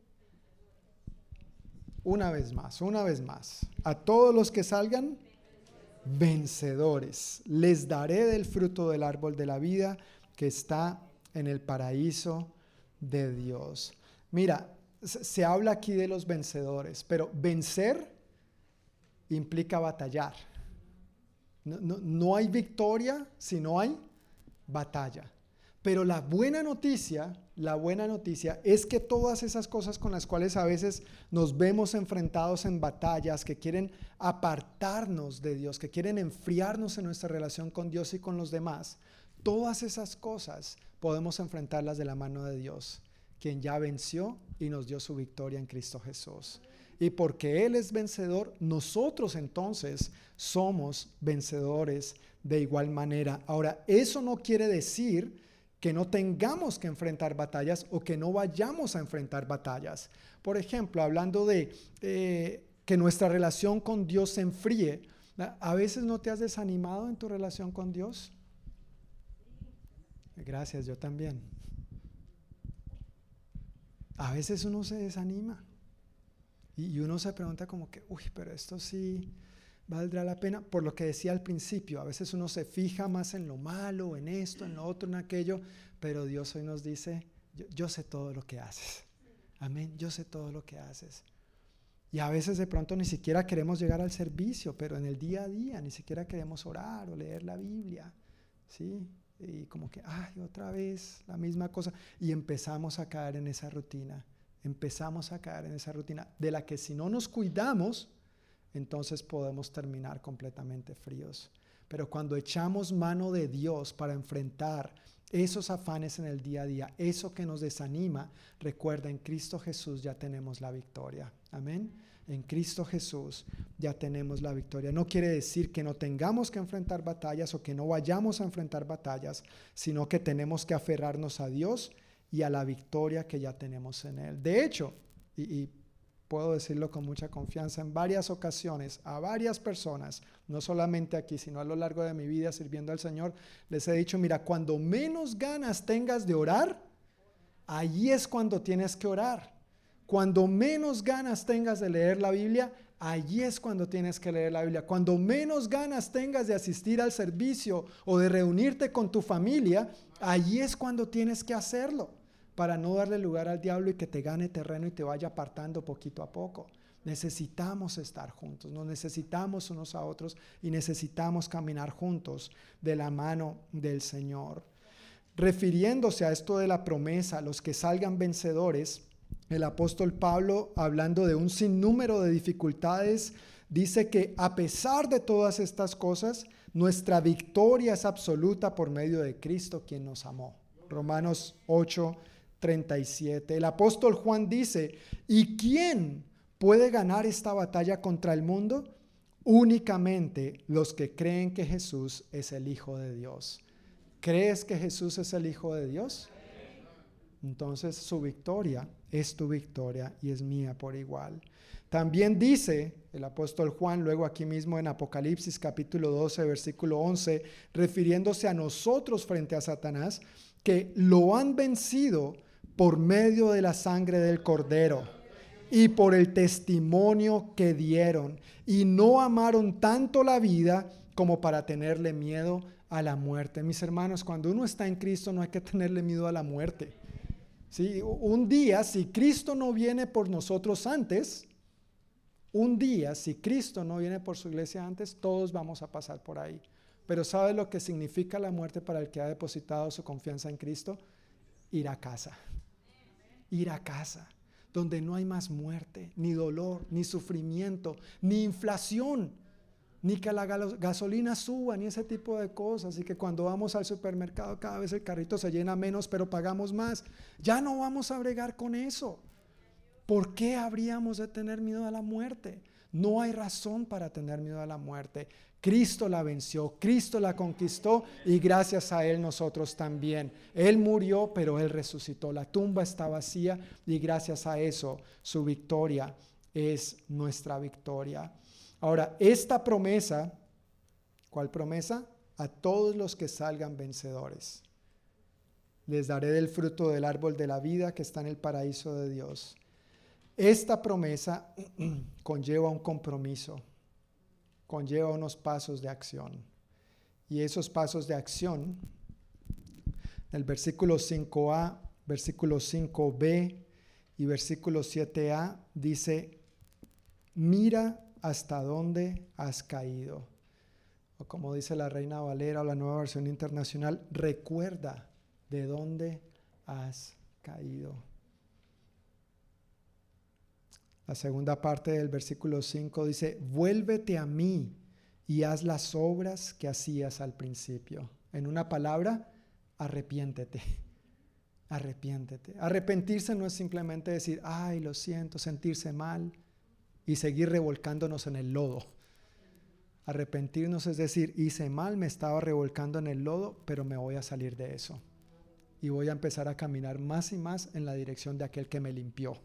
Una vez más, una vez más. A todos los que salgan, vencedores. Les daré del fruto del árbol de la vida que está en el paraíso de Dios. Mira, se habla aquí de los vencedores, pero vencer implica batallar. No, hay victoria si no hay batalla. Pero la buena noticia, la buena noticia es que todas esas cosas con las cuales a veces nos vemos enfrentados en batallas, que quieren apartarnos de Dios, que quieren enfriarnos en nuestra relación con Dios y con los demás, todas esas cosas podemos enfrentarlas de la mano de Dios, quien ya venció y nos dio su victoria en Cristo Jesús. Y porque Él es vencedor, nosotros entonces somos vencedores de igual manera. Ahora, eso no quiere decir que no tengamos que enfrentar batallas o que no vayamos a enfrentar batallas. Por ejemplo, hablando de que nuestra relación con Dios se enfríe, ¿a veces no te has desanimado en tu relación con Dios? Gracias, yo también. A veces uno se desanima y uno se pregunta como que, uy, pero esto sí valdrá la pena. Por lo que decía al principio, a veces uno se fija más en lo malo, en esto, en lo otro, en aquello, pero Dios hoy nos dice, yo, sé todo lo que haces. Amén, yo sé todo lo que haces. Y a veces de pronto ni siquiera queremos llegar al servicio, pero en el día a día ni siquiera queremos orar o leer la Biblia. ¿Sí? Y como que, ay, otra vez la misma cosa. Y empezamos a caer en esa rutina empezamos a caer en esa rutina de la que si no nos cuidamos, entonces podemos terminar completamente fríos. Pero cuando echamos mano de Dios para enfrentar esos afanes en el día a día, eso que nos desanima, recuerda, en Cristo Jesús ya tenemos la victoria. Amén. En Cristo Jesús ya tenemos la victoria. No quiere decir que no tengamos que enfrentar batallas o que no vayamos a enfrentar batallas, sino que tenemos que aferrarnos a Dios y a la victoria que ya tenemos en Él. De hecho, y, puedo decirlo con mucha confianza, en varias ocasiones a varias personas, no solamente aquí, sino a lo largo de mi vida sirviendo al Señor, les he dicho, mira, cuando menos ganas tengas de orar, allí es cuando tienes que orar. Cuando menos ganas tengas de leer la Biblia, allí es cuando tienes que leer la Biblia. Cuando menos ganas tengas de asistir al servicio o de reunirte con tu familia, allí es cuando tienes que hacerlo para no darle lugar al diablo y que te gane terreno y te vaya apartando poquito a poco. Necesitamos estar juntos, nos necesitamos unos a otros y necesitamos caminar juntos de la mano del Señor. Refiriéndose a esto de la promesa, los que salgan vencedores, el apóstol Pablo, hablando de un sinnúmero de dificultades, dice que a pesar de todas estas cosas, nuestra victoria es absoluta por medio de Cristo quien nos amó. Romanos 8, 37. El apóstol Juan dice, ¿y quién puede ganar esta batalla contra el mundo? Únicamente los que creen que Jesús es el Hijo de Dios. ¿Crees que Jesús es el Hijo de Dios? Entonces su victoria es tu victoria y es mía por igual. También dice el apóstol Juan, luego aquí mismo en Apocalipsis capítulo 12, versículo 11, refiriéndose a nosotros frente a Satanás, que lo han vencido por medio de la sangre del cordero y por el testimonio que dieron, y no amaron tanto la vida como para tenerle miedo a la muerte. Mis hermanos, cuando uno está en Cristo no hay que tenerle miedo a la muerte. ¿Sí? Un día, si Cristo no viene por nosotros antes, un día, si Cristo no viene por su iglesia antes, todos vamos a pasar por ahí. Pero ¿sabe lo que significa la muerte para el que ha depositado su confianza en Cristo? Ir a casa. Ir a casa, donde no hay más muerte, ni dolor, ni sufrimiento, ni inflación ni que la gasolina suba, ni ese tipo de cosas, y que cuando vamos al supermercado cada vez el carrito se llena menos, pero pagamos más. Ya no vamos a bregar con eso. ¿Por qué habríamos de tener miedo a la muerte? No hay razón para tener miedo a la muerte. Cristo la venció, Cristo la conquistó y gracias a Él nosotros también. Él murió, pero Él resucitó. La tumba está vacía y gracias a eso su victoria es nuestra victoria. Ahora, esta promesa, ¿cuál promesa? A todos los que salgan vencedores. Les daré del fruto del árbol de la vida que está en el paraíso de Dios. Esta promesa conlleva un compromiso, conlleva unos pasos de acción. Y esos pasos de acción, el versículo 5a, versículo 5b y versículo 7a, dice, mira hasta dónde has caído. O como dice la Reina Valera o la nueva versión internacional, recuerda de dónde has caído. La segunda parte del versículo 5 dice, vuélvete a mí y haz las obras que hacías al principio. En una palabra, arrepiéntete. Arrepiéntete. Arrepentirse no es simplemente decir, ay, lo siento, sentirse mal y seguir revolcándonos en el lodo. Arrepentirnos es decir, hice mal, me estaba revolcando en el lodo, pero me voy a salir de eso. Y voy a empezar a caminar más y más en la dirección de aquel que me limpió,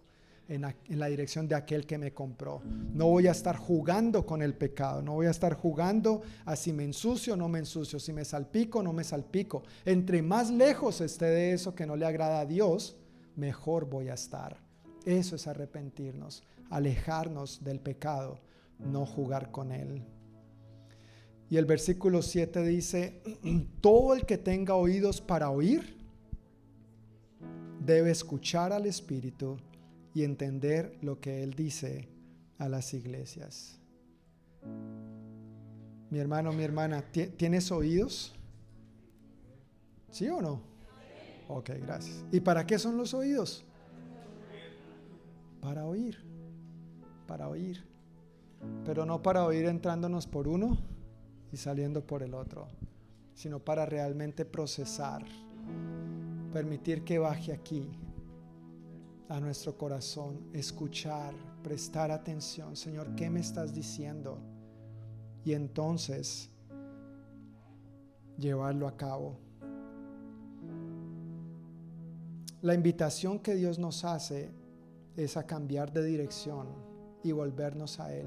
en, la dirección de aquel que me compró. No voy a estar jugando con el pecado, no voy a estar jugando a si me ensucio o no me ensucio, si me salpico o no me salpico. Entre más lejos esté de eso que no le agrada a Dios, mejor voy a estar. Eso es arrepentirnos alejarnos del pecado, no jugar con él. Y el versículo 7 dice, todo el que tenga oídos para oír, debe escuchar al Espíritu y entender lo que Él dice a las iglesias. Mi hermano, mi hermana, ¿tienes oídos? ¿Sí o no? Ok, gracias. ¿Y para qué son los oídos? Para oír para oír, pero no para oír entrándonos por uno y saliendo por el otro, sino para realmente procesar, permitir que baje aquí a nuestro corazón, escuchar, prestar atención, Señor, ¿qué me estás diciendo? Y entonces llevarlo a cabo. La invitación que Dios nos hace es a cambiar de dirección y volvernos a Él.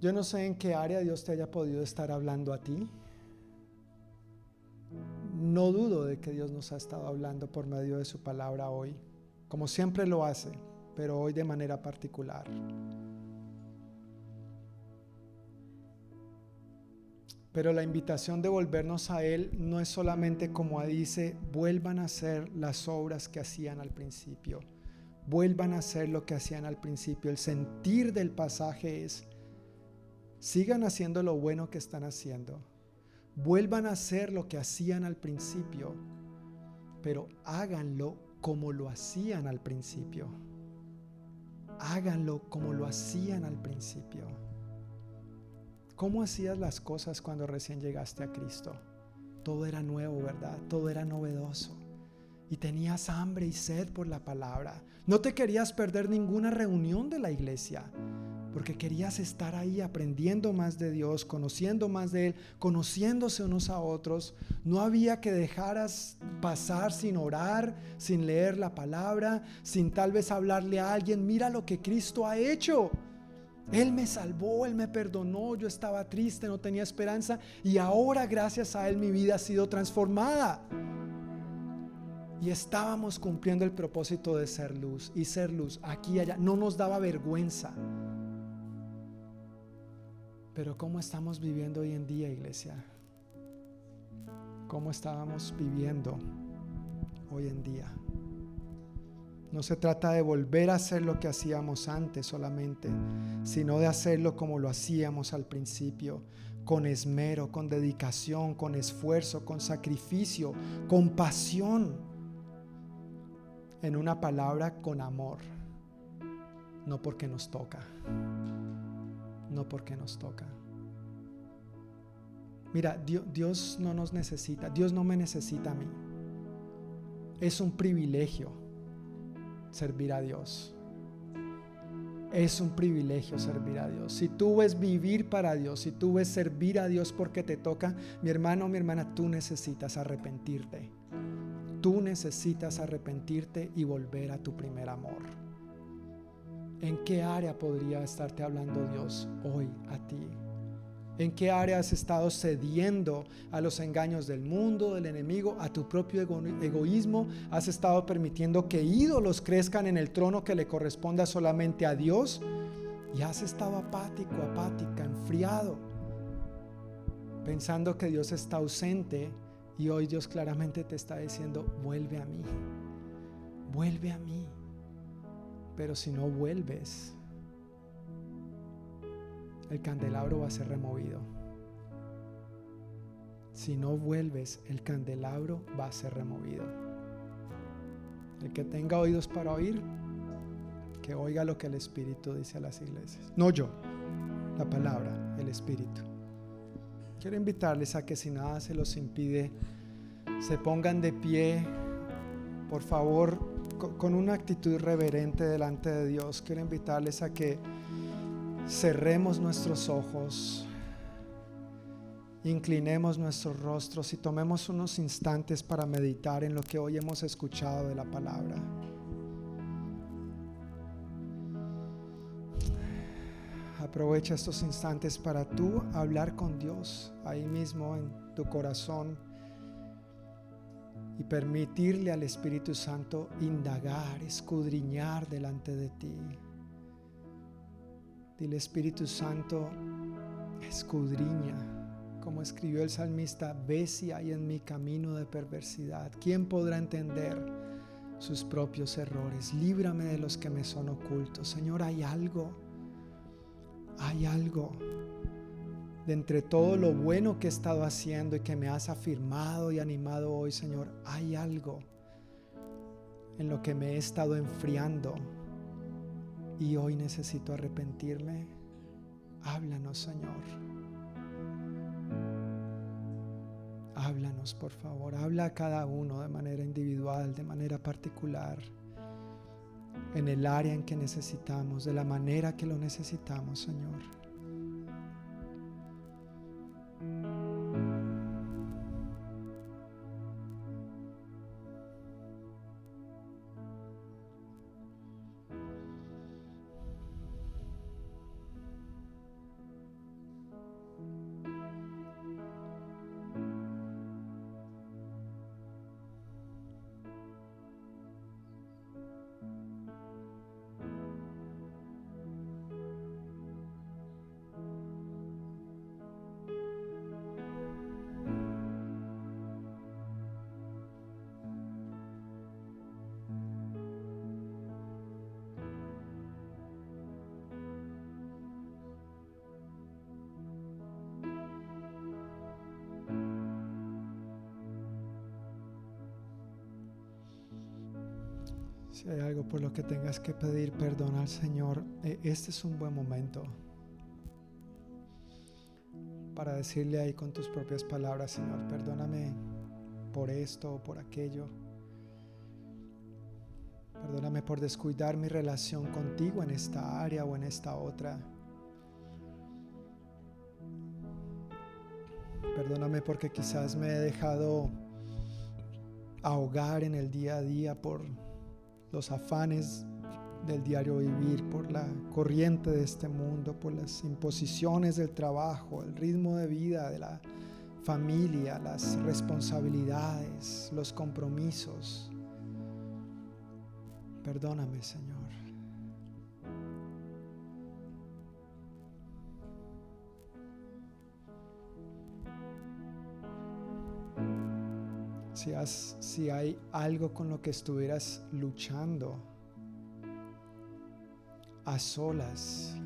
Yo no sé en qué área Dios te haya podido estar hablando a ti. No dudo de que Dios nos ha estado hablando por medio de su palabra hoy, como siempre lo hace, pero hoy de manera particular. Pero la invitación de volvernos a Él no es solamente como dice, vuelvan a hacer las obras que hacían al principio. Vuelvan a hacer lo que hacían al principio. El sentir del pasaje es, sigan haciendo lo bueno que están haciendo. Vuelvan a hacer lo que hacían al principio, pero háganlo como lo hacían al principio. Háganlo como lo hacían al principio. ¿Cómo hacías las cosas cuando recién llegaste a Cristo? Todo era nuevo, ¿verdad? Todo era novedoso. Y tenías hambre y sed por la palabra. No te querías perder ninguna reunión de la iglesia, porque querías estar ahí aprendiendo más de Dios, conociendo más de Él, conociéndose unos a otros. No había que dejaras pasar sin orar, sin leer la palabra, sin tal vez hablarle a alguien, mira lo que Cristo ha hecho. Él me salvó, Él me perdonó, yo estaba triste, no tenía esperanza y ahora gracias a Él mi vida ha sido transformada. Y estábamos cumpliendo el propósito de ser luz y ser luz aquí y allá. No nos daba vergüenza. Pero ¿cómo estamos viviendo hoy en día, iglesia? ¿Cómo estábamos viviendo hoy en día? No se trata de volver a hacer lo que hacíamos antes solamente, sino de hacerlo como lo hacíamos al principio, con esmero, con dedicación, con esfuerzo, con sacrificio, con pasión. En una palabra, con amor. No porque nos toca. No porque nos toca. Mira, Dios, no nos necesita. Dios no me necesita a mí. Es un privilegio servir a Dios. Es un privilegio servir a Dios. Si tú ves vivir para Dios, si tú ves servir a Dios porque te toca, mi hermano, mi hermana, tú necesitas arrepentirte. Tú necesitas arrepentirte y volver a tu primer amor. ¿En qué área podría estarte hablando Dios hoy a ti? ¿En qué área has estado cediendo a los engaños del mundo, del enemigo, a tu propio egoísmo? ¿Has estado permitiendo que ídolos crezcan en el trono que le corresponda solamente a Dios? Y has estado apático, apática, enfriado, pensando que Dios está ausente y hoy Dios claramente te está diciendo, vuelve a mí, vuelve a mí. Pero si no vuelves, el candelabro va a ser removido. Si no vuelves, el candelabro va a ser removido. El que tenga oídos para oír, que oiga lo que el Espíritu dice a las iglesias. No yo, la palabra, el Espíritu. Quiero invitarles a que si nada se los impide, se pongan de pie, por favor, con una actitud reverente delante de Dios. Quiero invitarles a que cerremos nuestros ojos, inclinemos nuestros rostros y tomemos unos instantes para meditar en lo que hoy hemos escuchado de la palabra. Aprovecha estos instantes para tú hablar con Dios ahí mismo en tu corazón y permitirle al Espíritu Santo indagar, escudriñar delante de ti. Dile Espíritu Santo, escudriña, como escribió el salmista, ve si hay en mi camino de perversidad. ¿Quién podrá entender sus propios errores? Líbrame de los que me son ocultos. Señor, hay algo, hay algo de entre todo lo bueno que he estado haciendo y que me has afirmado y animado hoy, Señor, hay algo en lo que me he estado enfriando y hoy necesito arrepentirme. Háblanos, Señor. Háblanos, por favor. Habla a cada uno de manera individual, de manera particular, en el área en que necesitamos, de la manera que lo necesitamos, Señor. Que tengas que pedir perdón al Señor, eh, este es un buen momento para decirle ahí con tus propias palabras, Señor, perdóname por esto o por aquello. Perdóname por descuidar mi relación contigo en esta área o en esta otra. Perdóname porque quizás me he dejado ahogar en el día a día por los afanes del diario vivir, por la corriente de este mundo, por las imposiciones del trabajo, el ritmo de vida de la familia, las responsabilidades, los compromisos. Perdóname, Señor. Si, si hay algo con lo que estuvieras luchando a solas,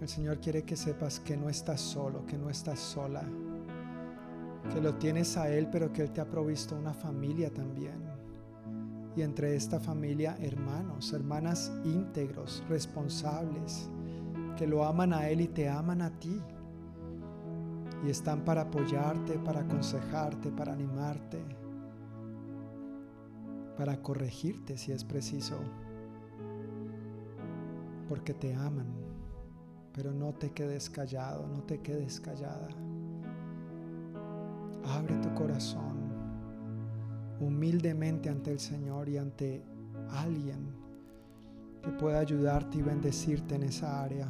el Señor quiere que sepas que no estás solo, que no estás sola, que lo tienes a Él, pero que Él te ha provisto una familia también. Y entre esta familia, hermanos, hermanas íntegros, responsables, que lo aman a Él y te aman a ti y están para apoyarte, para aconsejarte, para animarte, para corregirte si es preciso, porque te aman, pero no te quedes callado, no te quedes callada. Abre tu corazón humildemente ante el Señor y ante alguien que pueda ayudarte y bendecirte en esa área.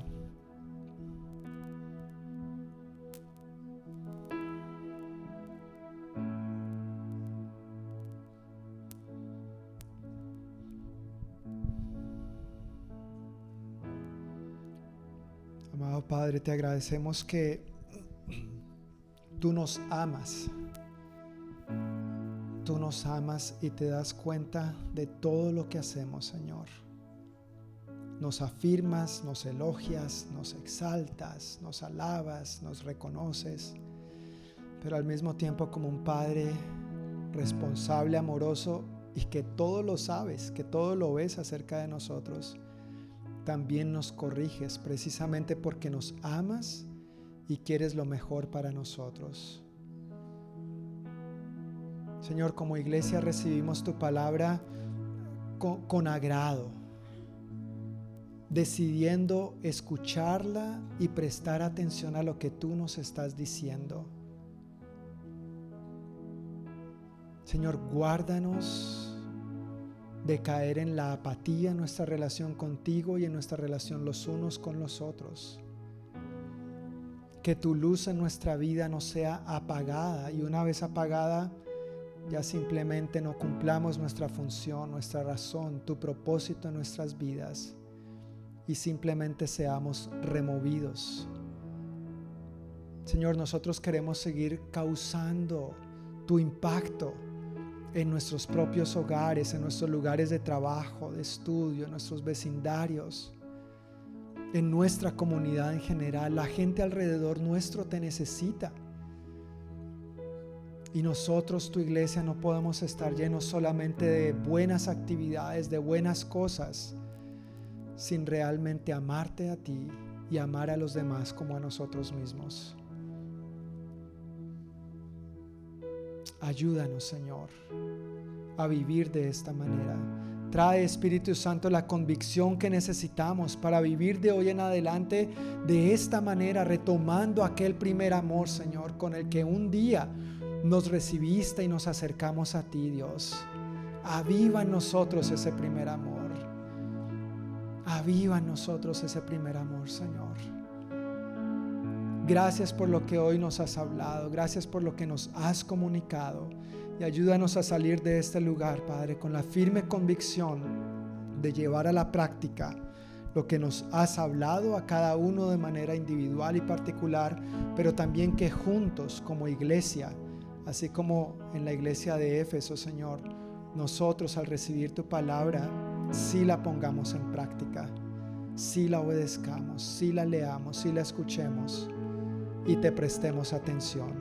Padre, te agradecemos que tú nos amas. Tú nos amas y te das cuenta de todo lo que hacemos, Señor. Nos afirmas, nos elogias, nos exaltas, nos alabas, nos reconoces, pero al mismo tiempo como un Padre responsable, amoroso y que todo lo sabes, que todo lo ves acerca de nosotros también nos corriges precisamente porque nos amas y quieres lo mejor para nosotros. Señor, como iglesia recibimos tu palabra con, agrado, decidiendo escucharla y prestar atención a lo que tú nos estás diciendo. Señor, guárdanos de caer en la apatía en nuestra relación contigo y en nuestra relación los unos con los otros. Que tu luz en nuestra vida no sea apagada y una vez apagada ya simplemente no cumplamos nuestra función, nuestra razón, tu propósito en nuestras vidas y simplemente seamos removidos. Señor, nosotros queremos seguir causando tu impacto en nuestros propios hogares, en nuestros lugares de trabajo, de estudio, en nuestros vecindarios, en nuestra comunidad en general. La gente alrededor nuestro te necesita. Y nosotros, tu iglesia, no podemos estar llenos solamente de buenas actividades, de buenas cosas, sin realmente amarte a ti y amar a los demás como a nosotros mismos. Ayúdanos, Señor, a vivir de esta manera. Trae, Espíritu Santo, la convicción que necesitamos para vivir de hoy en adelante de esta manera, retomando aquel primer amor, Señor, con el que un día nos recibiste y nos acercamos a ti, Dios. Aviva en nosotros ese primer amor. Aviva en nosotros ese primer amor, Señor. Gracias por lo que hoy nos has hablado. Gracias por lo que nos has comunicado. Y ayúdanos a salir de este lugar, Padre, con la firme convicción de llevar a la práctica lo que nos has hablado a cada uno de manera individual y particular, pero también que juntos como iglesia, así como en la iglesia de Éfeso, Señor, nosotros al recibir tu palabra, sí la pongamos en práctica, sí la obedezcamos, sí la leamos, sí la escuchemos y te prestemos atención.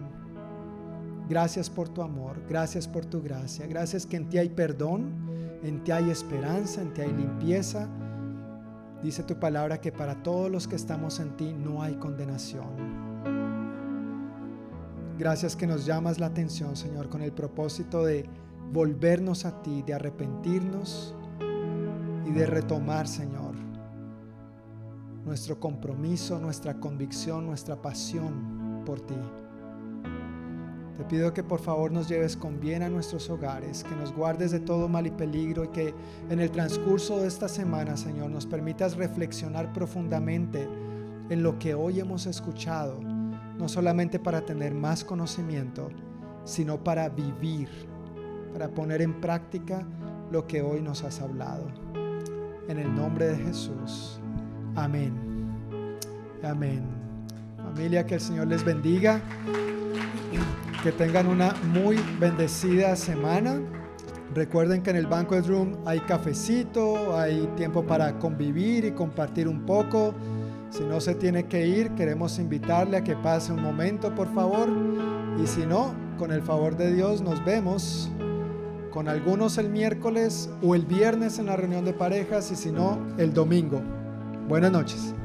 Gracias por tu amor, gracias por tu gracia, gracias que en ti hay perdón, En ti hay esperanza, en ti hay limpieza. Dice tu palabra que para todos los que estamos en ti no hay condenación. Gracias que nos llamas la atención, Señor, con el propósito de volvernos a ti, de arrepentirnos y de retomar, Señor, nuestro compromiso, nuestra convicción, nuestra pasión por ti. Te pido que por favor nos lleves con bien a nuestros hogares, que nos guardes de todo mal y peligro y que en el transcurso de esta semana, Señor, nos permitas reflexionar profundamente en lo que hoy hemos escuchado, no solamente para tener más conocimiento, sino para vivir, para poner en práctica lo que hoy nos has hablado. En el nombre de Jesús. Amén. Amén. Familia, que el Señor les bendiga. Que tengan una muy bendecida semana. Recuerden que en el Banquet Room hay cafecito, hay tiempo para convivir y compartir un poco. Si no se tiene que ir, queremos invitarle a que pase un momento, por favor. Y si no, con el favor de Dios, nos vemos con algunos el miércoles o el viernes en la reunión de parejas y si no, el domingo. Buenas noches.